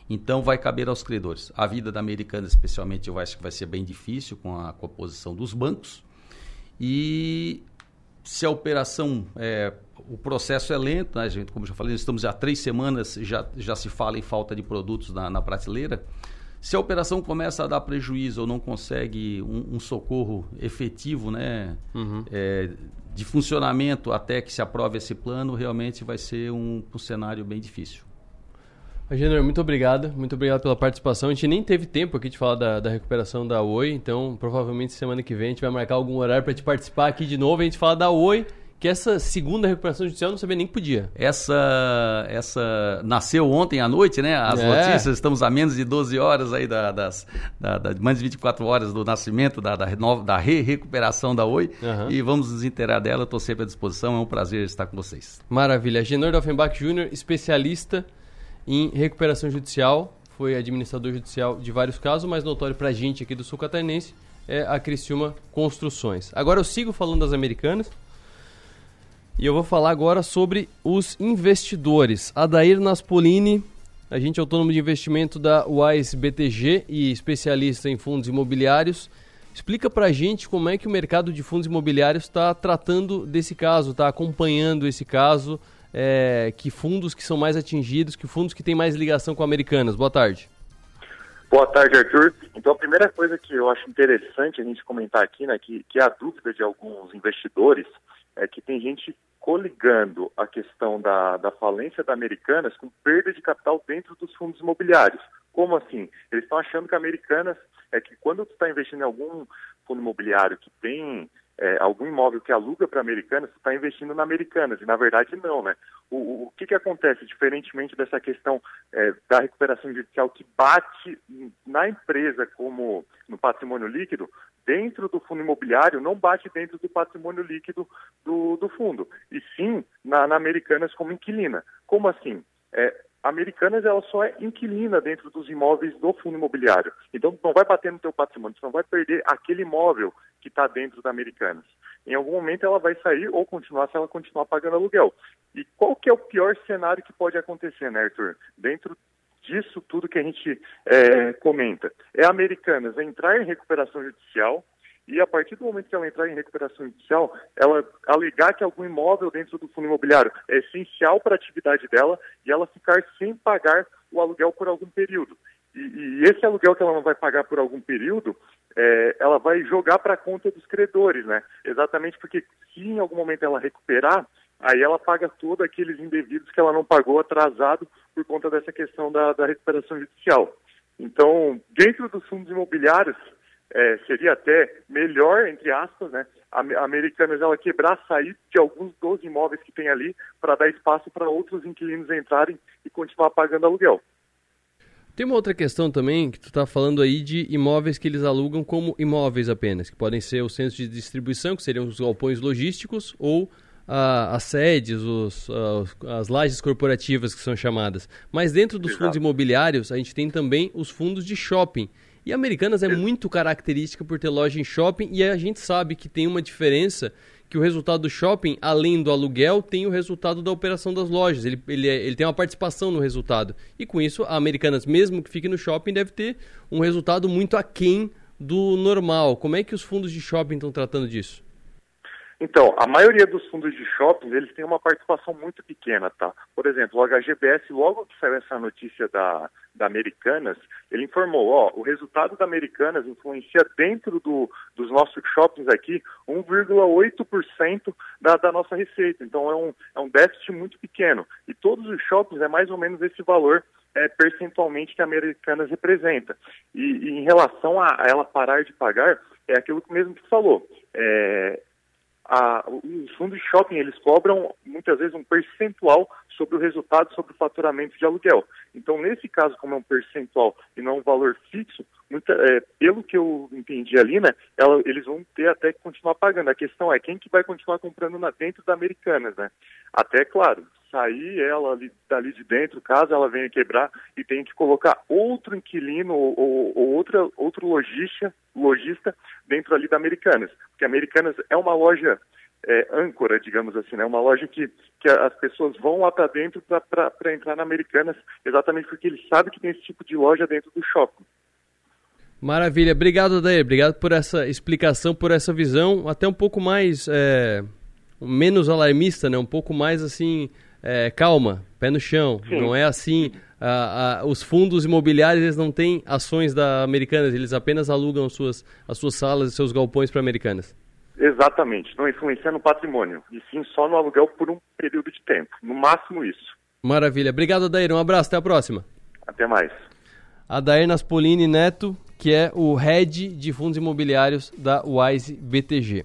Então, vai caber aos credores. A vida da americana, especialmente, eu acho que vai ser bem difícil com a, com a posição dos bancos. E se a operação, é, o processo é lento, né, gente? Como já falei, estamos há três semanas, já, já se fala em falta de produtos na, na prateleira. Se a operação começa a dar prejuízo ou não consegue um, um socorro efetivo, né, é, de funcionamento até que se aprove esse plano, realmente vai ser um, um cenário bem difícil. Agenor, muito obrigado. Muito obrigado pela participação. A gente nem teve tempo aqui de falar da, da recuperação da Oi, então provavelmente semana que vem a gente vai marcar algum horário para te participar aqui de novo e a gente falar da Oi, que essa segunda recuperação judicial eu não sabia nem que podia. Essa, essa nasceu ontem à noite, né? As É. notícias, estamos a menos de 12 horas aí da, das, da, da- mais de 24 horas do nascimento da, da, renova- da re-recuperação da Oi. Aham. E vamos nos inteirar dela, estou sempre à disposição, é um prazer estar com vocês. Maravilha. Agenor Offenbach Jr., especialista em recuperação judicial, foi administrador judicial de vários casos, mas notório pra gente aqui do Sul Catarinense é a Criciúma Construções. Agora eu sigo falando das americanas e eu vou falar agora sobre os investidores. Adair Naspolini, agente autônomo de investimento da Wise BTG e especialista em fundos imobiliários. Explica pra gente como é que o mercado de fundos imobiliários está tratando desse caso, está acompanhando esse caso, é, que fundos que são mais atingidos, que fundos que têm mais ligação com americanas. Boa tarde. Boa tarde, Arthur. Então, a primeira coisa que eu acho interessante a gente comentar aqui, né, que, que é a dúvida de alguns investidores, é que tem gente coligando a questão da, da falência da Americanas com perda de capital dentro dos fundos imobiliários. Como assim? Eles estão achando que a Americanas é que quando tu está investindo em algum fundo imobiliário que tem é, algum imóvel que aluga para Americanas, está investindo na Americanas. E na verdade não, né? O, o, o que, que acontece, diferentemente dessa questão é, da recuperação judicial que bate na empresa como no patrimônio líquido, dentro do fundo imobiliário não bate dentro do patrimônio líquido do, do fundo, e sim na, na Americanas como inquilina. Como assim? é, Americanas ela só é inquilina dentro dos imóveis do fundo imobiliário. Então não vai bater no teu patrimônio, você não vai perder aquele imóvel que está dentro da Americanas. Em algum momento ela vai sair ou continuar se ela continuar pagando aluguel. E qual que é o pior cenário que pode acontecer, né, Arthur? Dentro disso tudo que a gente é, comenta. É Americanas entrar em recuperação judicial, e a partir do momento que ela entrar em recuperação judicial, ela alegar que algum imóvel dentro do fundo imobiliário é essencial para a atividade dela e ela ficar sem pagar o aluguel por algum período. E, e esse aluguel que ela não vai pagar por algum período, é, ela vai jogar para a conta dos credores, né? Exatamente porque se em algum momento ela recuperar, aí ela paga todos aqueles indevidos que ela não pagou atrasado por conta dessa questão da, da recuperação judicial. Então, dentro dos fundos imobiliários, é, seria até melhor, entre aspas, né, a Americanas ela quebrar, sair de alguns dos imóveis que tem ali para dar espaço para outros inquilinos entrarem e continuar pagando aluguel. Tem uma outra questão também que tu está falando aí de imóveis que eles alugam como imóveis apenas, que podem ser os centros de distribuição, que seriam os galpões logísticos, ou ah, as sedes, os, ah, as lajes corporativas que são chamadas. Mas dentro dos Exato. fundos imobiliários, a gente tem também os fundos de shopping, e Americanas é muito característica por ter loja em shopping e a gente sabe que tem uma diferença que o resultado do shopping, além do aluguel, tem o resultado da operação das lojas. Ele, ele, é, ele tem uma participação no resultado. E com isso, a Americanas, mesmo que fique no shopping, deve ter um resultado muito aquém do normal. Como é que os fundos de shopping estão tratando disso? Então, a maioria dos fundos de shopping, eles têm uma participação muito pequena, tá? Por exemplo, o HGBS, logo que saiu essa notícia da, da Americanas, ele informou, ó, o resultado da Americanas influencia dentro do, dos nossos shoppings aqui 1,8% da, da nossa receita. Então, é um, é um déficit muito pequeno. E todos os shoppings é mais ou menos esse valor é, percentualmente que a Americanas representa. E, e em relação a, a, ela parar de pagar, é aquilo que mesmo que falou. É, a, os fundos de shopping eles cobram muitas vezes um percentual sobre o resultado, sobre o faturamento de aluguel. Então, nesse caso, como é um percentual e não um valor fixo, muita, é, pelo que eu entendi ali, né, ela, eles vão ter até que continuar pagando. A questão é quem que vai continuar comprando na, dentro da Americanas, né? Até, claro, sair ela ali, dali de dentro, caso ela venha quebrar e tenha que colocar outro inquilino ou, ou, ou outra, outro lojista, lojista dentro ali da Americanas. Porque Americanas é uma loja é, âncora, digamos assim, né? uma loja que, que as pessoas vão lá para dentro para entrar na Americanas, exatamente porque eles sabem que tem esse tipo de loja dentro do shopping. Maravilha, obrigado Adair, obrigado por essa explicação, por essa visão, até um pouco mais, é, menos alarmista, né? um pouco mais assim, é, calma, pé no chão. Sim. Não é assim. os fundos imobiliários eles não têm ações da Americanas, eles apenas alugam suas, as suas salas e seus galpões para Americanas. Exatamente, não influencia no patrimônio, e sim só no aluguel por um período de tempo, no máximo isso. Maravilha, obrigado Adair, um abraço, até a próxima. Até mais. Adair Naspolini Neto, que é o head de fundos imobiliários da Wise BTG.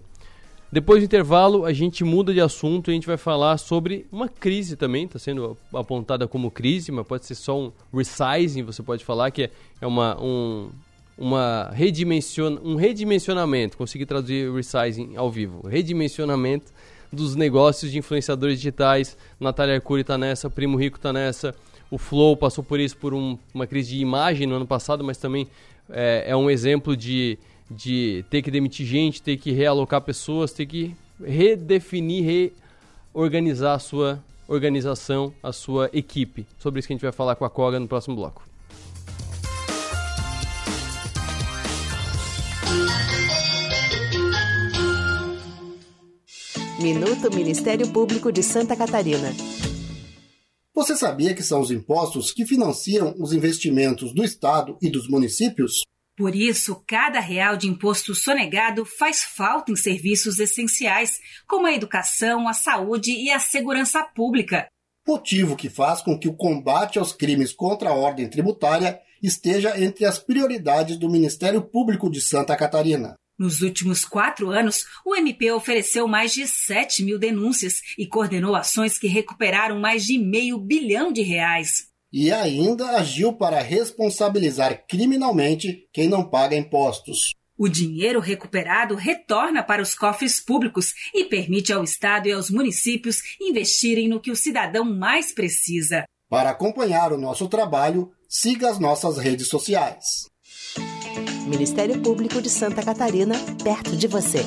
Depois do intervalo, a gente muda de assunto e a gente vai falar sobre uma crise também, está sendo apontada como crise, mas pode ser só um resizing, você pode falar que é uma, um, uma redimension, um redimensionamento, consegui traduzir resizing ao vivo, redimensionamento dos negócios de influenciadores digitais. Natália Arcuri está nessa, Primo Rico está nessa, o Flow passou por isso, por um, uma crise de imagem no ano passado, mas também é, é um exemplo de de ter que demitir gente, ter que realocar pessoas, ter que redefinir, reorganizar a sua organização, a sua equipe. Sobre isso que a gente vai falar com a Koga no próximo bloco. Minuto Ministério Público de Santa Catarina. Você sabia que são os impostos que financiam os investimentos do Estado e dos municípios? Por isso, cada real de imposto sonegado faz falta em serviços essenciais, como a educação, a saúde e a segurança pública. Motivo que faz com que o combate aos crimes contra a ordem tributária esteja entre as prioridades do Ministério Público de Santa Catarina. Nos últimos quatro anos, o MP ofereceu mais de 7 mil denúncias e coordenou ações que recuperaram mais de meio bilhão de reais e ainda agiu para responsabilizar criminalmente quem não paga impostos. O dinheiro recuperado retorna para os cofres públicos e permite ao Estado e aos municípios investirem no que o cidadão mais precisa. Para acompanhar o nosso trabalho, siga as nossas redes sociais. Ministério Público de Santa Catarina, perto de você.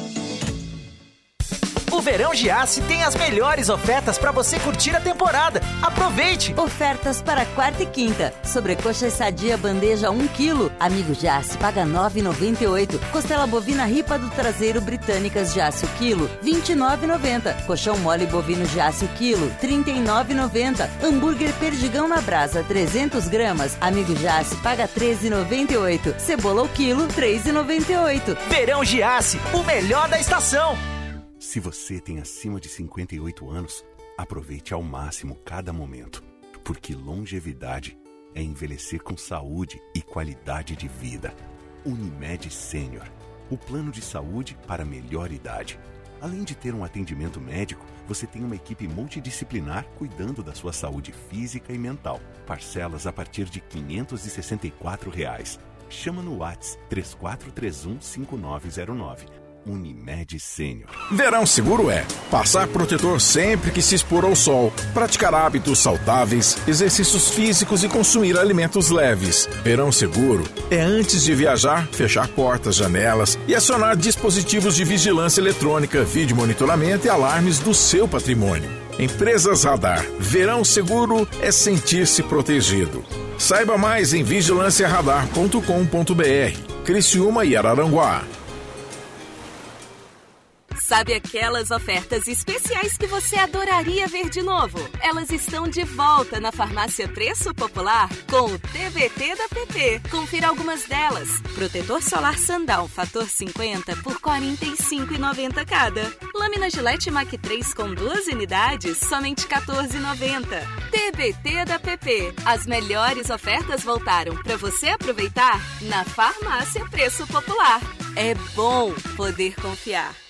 O Verão Giasse tem as melhores ofertas para você curtir a temporada. Aproveite! Ofertas para quarta e quinta. Sobrecoxa sadia bandeja 1 kg. Amigo Giasse paga 9,98. Costela bovina ripa do traseiro britânicas Giasse o quilo, 29,90. Colchão mole bovino Giasse o quilo, 39,90. Hambúrguer perdigão na brasa 300 gramas. Amigo Giasse paga 13,98. Cebola o quilo, 3,98. Verão Giasse, o melhor da estação. Se você tem acima de 58 anos, aproveite ao máximo cada momento, porque longevidade é envelhecer com saúde e qualidade de vida. Unimed Sênior, o plano de saúde para melhor idade. Além de ter um atendimento médico, você tem uma equipe multidisciplinar cuidando da sua saúde física e mental. Parcelas a partir de 564 reais. Chama no Whats 3431 5909 Unimed Sênior. Verão seguro é passar protetor sempre que se expor ao sol, praticar hábitos saudáveis, exercícios físicos e consumir alimentos leves. Verão seguro é antes de viajar, fechar portas, janelas e acionar dispositivos de vigilância eletrônica, vídeo monitoramento e alarmes do seu patrimônio. Empresas Radar. Verão seguro é sentir-se protegido. Saiba mais em vigilanciaradar.com.br. Criciúma e Araranguá. Sabe aquelas ofertas especiais que você adoraria ver de novo? Elas estão de volta na Farmácia Preço Popular com o TVT da PP. Confira algumas delas. Protetor solar Sandal fator 50 por R$ 45,90 cada. Lâmina Gillette Mac 3 com duas unidades, somente R$ 14,90. TBT da PP. As melhores ofertas voltaram para você aproveitar na Farmácia Preço Popular. É bom poder confiar.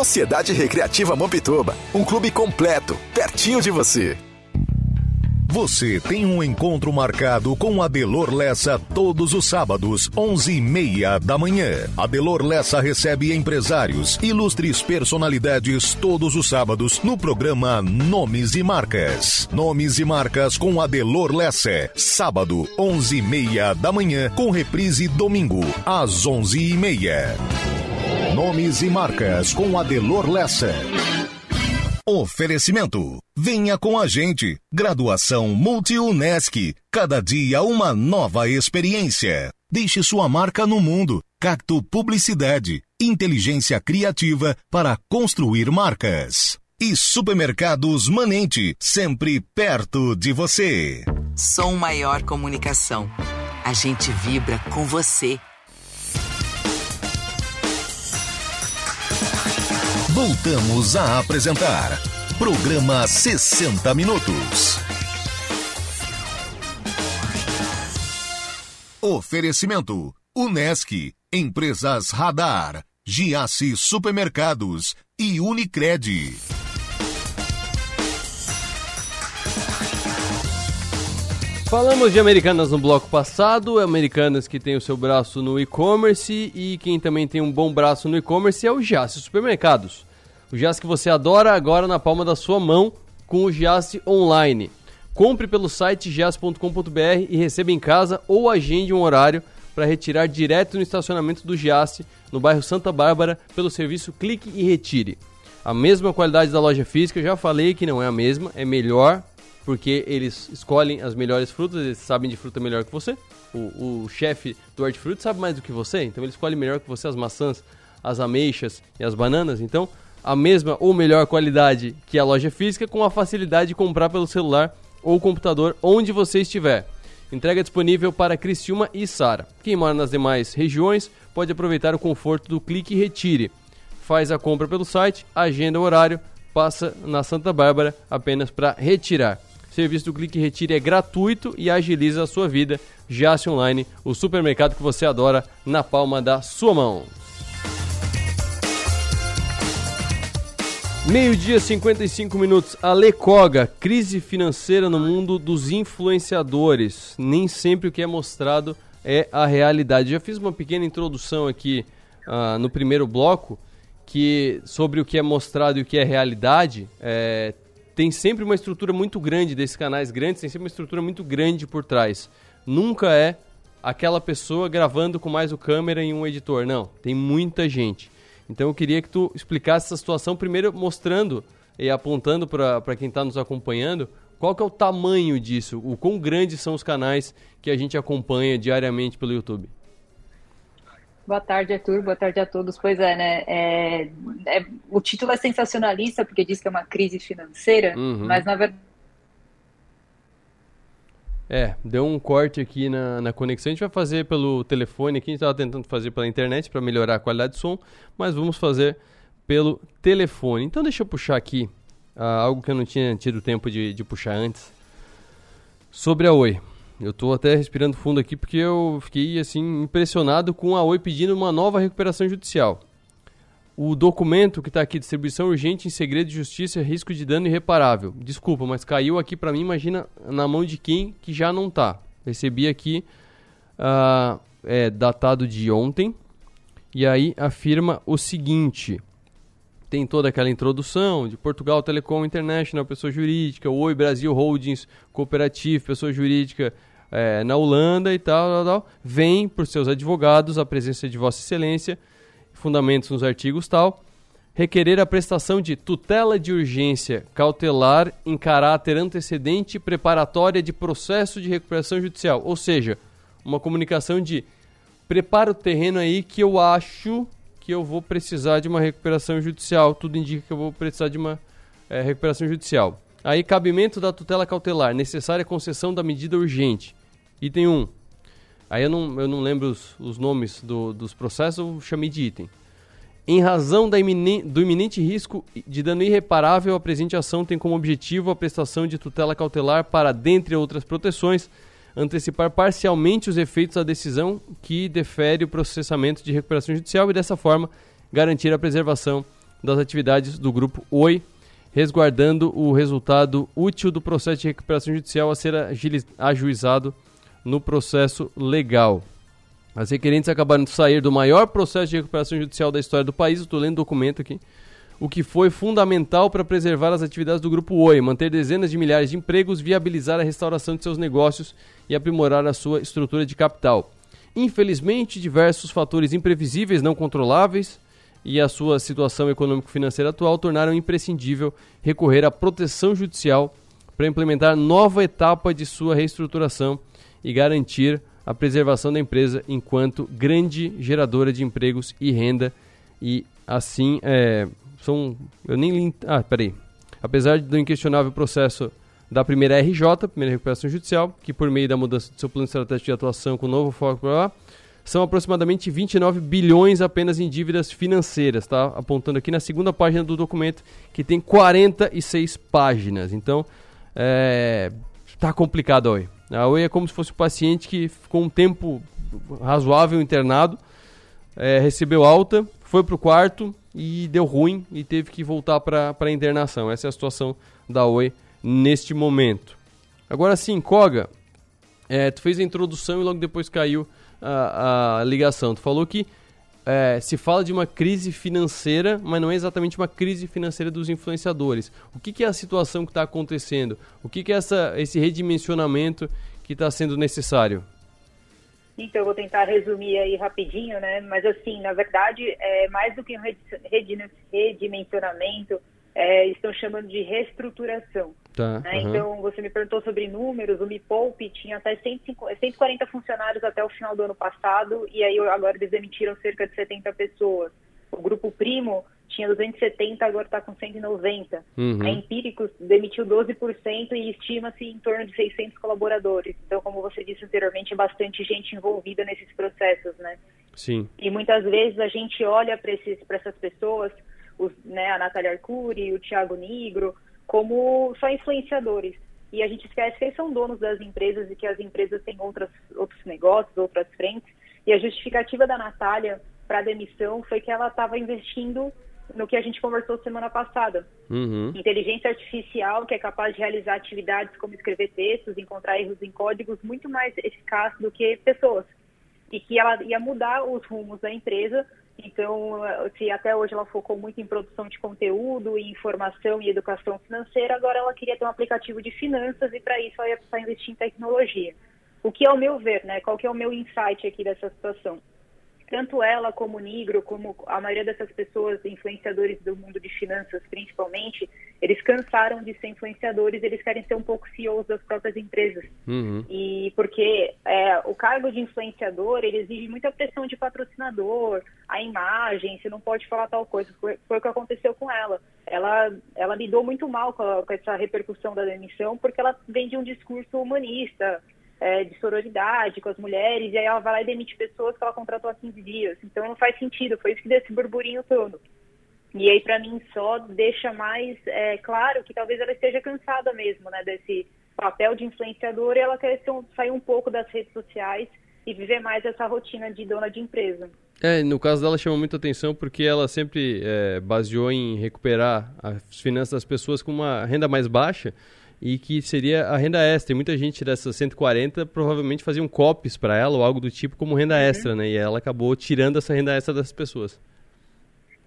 Sociedade Recreativa Mampituba, um clube completo, pertinho de você. Você tem um encontro marcado com Adelor Lessa todos os sábados, 11h30 da manhã. Adelor Lessa recebe empresários, ilustres personalidades todos os sábados no programa Nomes e Marcas. Nomes e Marcas com Adelor Lessa. Sábado, 11h30 da manhã, com reprise domingo, às 11h30. Nomes e Marcas com Adelor Lessa. Oferecimento. Venha com a gente. Graduação Multi-UNESC. Cada dia uma nova experiência. Deixe sua marca no mundo. Cacto Publicidade. Inteligência criativa para construir marcas. E Supermercados Manente. Sempre perto de você. Som Maior Comunicação. A gente vibra com você. Voltamos a apresentar Programa 60 Minutos. Oferecimento: Unesc, Empresas Radar, Giasse Supermercados e Unicred. Falamos de Americanas no bloco passado, Americanas que tem o seu braço no e-commerce e quem também tem um bom braço no e-commerce é o Giasse Supermercados. O Giasse que você adora agora na palma da sua mão com o Giasse Online. Compre pelo site giasse.com.br e receba em casa ou agende um horário para retirar direto no estacionamento do Giasse, no bairro Santa Bárbara, pelo serviço Clique e Retire. A mesma qualidade da loja física, eu já falei que não é a mesma, é melhor, porque eles escolhem as melhores frutas, eles sabem de fruta melhor que você. O, o chefe do hortifruti sabe mais do que você, então ele escolhe melhor que você as maçãs, as ameixas e as bananas. Então, a mesma ou melhor qualidade que a loja física, com a facilidade de comprar pelo celular ou computador onde você estiver. Entrega disponível para Criciúma e Sara. Quem mora nas demais regiões pode aproveitar o conforto do clique e retire. Faz a compra pelo site, agenda o horário, passa na Santa Bárbara apenas para retirar. O serviço do Clique e Retire é gratuito e agiliza a sua vida. Jace Online, o supermercado que você adora, na palma da sua mão. Meio-dia, 55 minutos. Ale Koga, crise financeira no mundo dos influenciadores. Nem sempre o que é mostrado é a realidade. Já fiz uma pequena introdução aqui uh, no primeiro bloco que sobre o que é mostrado e o que é realidade. É, tem sempre uma estrutura muito grande desses canais grandes, tem sempre uma estrutura muito grande por trás. Nunca é aquela pessoa gravando com mais o câmera e um editor. Não, tem muita gente. Então eu queria que tu explicasse essa situação, primeiro mostrando e apontando para quem está nos acompanhando qual que é o tamanho disso, o quão grandes são os canais que a gente acompanha diariamente pelo YouTube. Boa tarde, Arthur. Boa tarde a todos. Pois é, né? É, é, o título é sensacionalista porque diz que é uma crise financeira, uhum. mas na verdade é, deu um corte aqui na, na conexão. A gente vai fazer pelo telefone aqui, a gente estava tentando fazer pela internet para melhorar a qualidade de som, mas vamos fazer pelo telefone. Então deixa eu puxar aqui uh, algo que eu não tinha tido tempo de, de puxar antes. Sobre a Oi. Eu estou até respirando fundo aqui porque eu fiquei assim impressionado com a Oi pedindo uma nova recuperação judicial o documento que está aqui, distribuição urgente em segredo de justiça, risco de dano irreparável. Desculpa, mas caiu aqui para mim, imagina na mão de quem que já não está. Recebi aqui, uh, é datado de ontem, e aí afirma o seguinte: tem toda aquela introdução de Portugal Telecom International, pessoa jurídica, Oi Brasil Holdings Cooperative, pessoa jurídica é, na Holanda e tal, tal, tal. Vem por seus advogados a presença de Vossa Excelência fundamentos nos artigos tal, requerer a prestação de tutela de urgência cautelar em caráter antecedente preparatória de processo de recuperação judicial. Ou seja, uma comunicação de prepara o terreno aí que eu acho que eu vou precisar de uma recuperação judicial. Tudo indica que eu vou precisar de uma é, recuperação judicial. Aí, cabimento da tutela cautelar, necessária concessão da medida urgente. Item 1. Aí eu não, eu não lembro os, os nomes do, dos processos, eu chamei de item. Em razão do iminente risco de dano irreparável, a presente ação tem como objetivo a prestação de tutela cautelar para, dentre outras proteções, antecipar parcialmente os efeitos da decisão que defere o processamento de recuperação judicial e, dessa forma, garantir a preservação das atividades do Grupo OI, resguardando o resultado útil do processo de recuperação judicial a ser ajuizado no processo legal. As requerentes acabaram de sair do maior processo de recuperação judicial da história do país, estou lendo o documento aqui, o que foi fundamental para preservar as atividades do Grupo Oi, manter dezenas de milhares de empregos, viabilizar a restauração de seus negócios e aprimorar a sua estrutura de capital. Infelizmente, diversos fatores imprevisíveis, não controláveis, e a sua situação econômico-financeira atual tornaram imprescindível recorrer à proteção judicial para implementar nova etapa de sua reestruturação e garantir a preservação da empresa enquanto grande geradora de empregos e renda. E assim, é, são. Eu nem li. Ah, peraí. Apesar do inquestionável processo da primeira RJ, primeira recuperação judicial, que por meio da mudança do seu plano estratégico de atuação com novo foco lá, são aproximadamente 29 bilhões apenas em dívidas financeiras, tá? Apontando aqui na segunda página do documento, que tem 46 páginas. Então, é, tá complicado aí. A Oi é como se fosse um paciente que ficou um tempo razoável internado, é, recebeu alta, foi para o quarto e deu ruim e teve que voltar para a internação. Essa é a situação da Oi neste momento. Agora sim, Koga, é, tu fez a introdução e logo depois caiu a, a ligação. Tu falou que é, se fala de uma crise financeira, mas não é exatamente uma crise financeira dos influenciadores. O que, que é a situação que está acontecendo? O que, que é essa, esse redimensionamento que está sendo necessário? Então, eu vou tentar resumir aí rapidinho, né? Mas, assim, na verdade, é mais do que um redimensionamento, é, estão chamando de reestruturação. Tá, né? uhum. Então, você me perguntou sobre números, o Me Poupe tinha até 150, 140 funcionários até o final do ano passado, e aí agora eles demitiram cerca de 70 pessoas. O Grupo Primo tinha 270, agora está com 190. Uhum. A Empíricos demitiu 12% e estima-se em torno de 600 colaboradores. Então, como você disse anteriormente, é bastante gente envolvida nesses processos, né? Sim. E muitas vezes a gente olha para essas pessoas, os, né, a Natália Arcuri, o Thiago Nigro, como só influenciadores. E a gente esquece que eles são donos das empresas e que as empresas têm outras, outros negócios, outras frentes. E a justificativa da Natália para a demissão foi que ela estava investindo no que a gente conversou semana passada. Uhum. Inteligência artificial que é capaz de realizar atividades como escrever textos, encontrar erros em códigos muito mais eficaz do que pessoas. E que ela ia mudar os rumos da empresa. Então, se até hoje ela focou muito em produção de conteúdo, em informação e educação financeira, agora ela queria ter um aplicativo de finanças e para isso ela ia precisar investir em tecnologia. O que é o meu ver, né? Qual que é o meu insight aqui dessa situação? Tanto ela como o Nigro, como a maioria dessas pessoas, influenciadores do mundo de finanças principalmente, eles cansaram de ser influenciadores, eles querem ser um pouco CEOs das próprias empresas. Uhum. E porque é, o cargo de influenciador, ele exige muita pressão de patrocinador, a imagem, você não pode falar tal coisa. Foi, foi o que aconteceu com ela. Ela, ela lidou muito mal com, a, com essa repercussão da demissão, porque ela vem de um discurso humanista, é, de sororidade com as mulheres, e aí ela vai lá e demite pessoas que ela contratou há 15 dias. Então não faz sentido, foi isso que deu esse burburinho todo. E aí, para mim, só deixa mais é, claro que talvez ela esteja cansada mesmo, né, desse papel de influenciadora e ela quer sair um pouco das redes sociais e viver mais essa rotina de dona de empresa. É, no caso dela chama muita atenção porque ela sempre é, baseou em recuperar as finanças das pessoas com uma renda mais baixa e que seria a renda extra. E muita gente dessas 140 provavelmente fazia um copies para ela ou algo do tipo como renda uhum. extra, né? E ela acabou tirando essa renda extra das pessoas.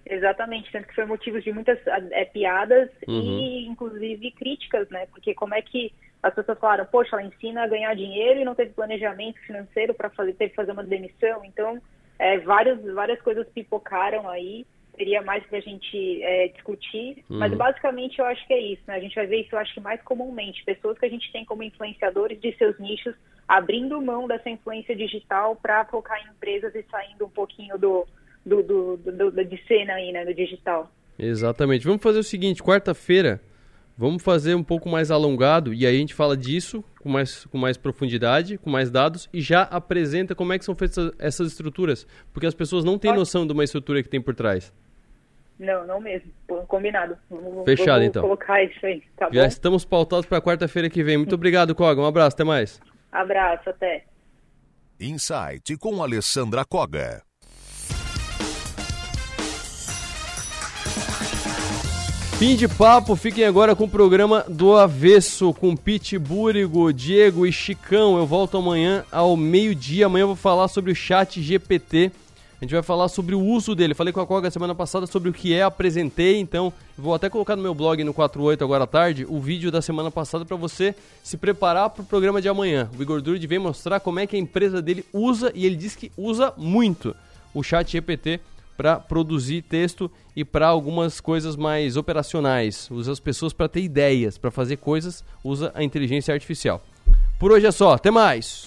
Exatamente, tanto que foi motivo de muitas é, piadas uhum. e inclusive críticas, né? Porque como é que as pessoas falaram, poxa, ela ensina a ganhar dinheiro e não teve planejamento financeiro para fazer, teve que fazer uma demissão. Então, é, várias, várias coisas pipocaram aí teria mais para a gente é, discutir, uhum. mas basicamente eu acho que é isso, né? A gente vai ver isso, eu acho que mais comumente, pessoas que a gente tem como influenciadores de seus nichos, abrindo mão dessa influência digital para focar em empresas e saindo um pouquinho do, do, do, do, do de cena aí, né, do digital. Exatamente. Vamos fazer o seguinte, quarta-feira, vamos fazer um pouco mais alongado e aí a gente fala disso com mais, com mais profundidade, com mais dados e já apresenta como é que são feitas essas estruturas, porque as pessoas não têm noção de uma estrutura que tem por trás. Não, não mesmo. Combinado. Vamos, Fechado, vamos então. colocar isso aí, tá Já bom? estamos pautados para quarta-feira que vem. Muito obrigado, Koga. Um abraço, até mais. Abraço, até. Insight com Alessandra Koga. Fim de papo, fiquem agora com o programa do Avesso, com Pete Búrigo, Diego e Chicão. Eu volto amanhã ao meio-dia. Amanhã eu vou falar sobre o chat GPT. A gente vai falar sobre o uso dele. Falei com a Koga semana passada sobre o que é, apresentei, então vou até colocar no meu blog no 48 agora à tarde o vídeo da semana passada para você se preparar para o programa de amanhã. O Vigor Durd vem mostrar como é que a empresa dele usa, e ele diz que usa muito, o chat GPT para produzir texto e para algumas coisas mais operacionais. Usa as pessoas para ter ideias, para fazer coisas, usa a inteligência artificial. Por hoje é só, até mais!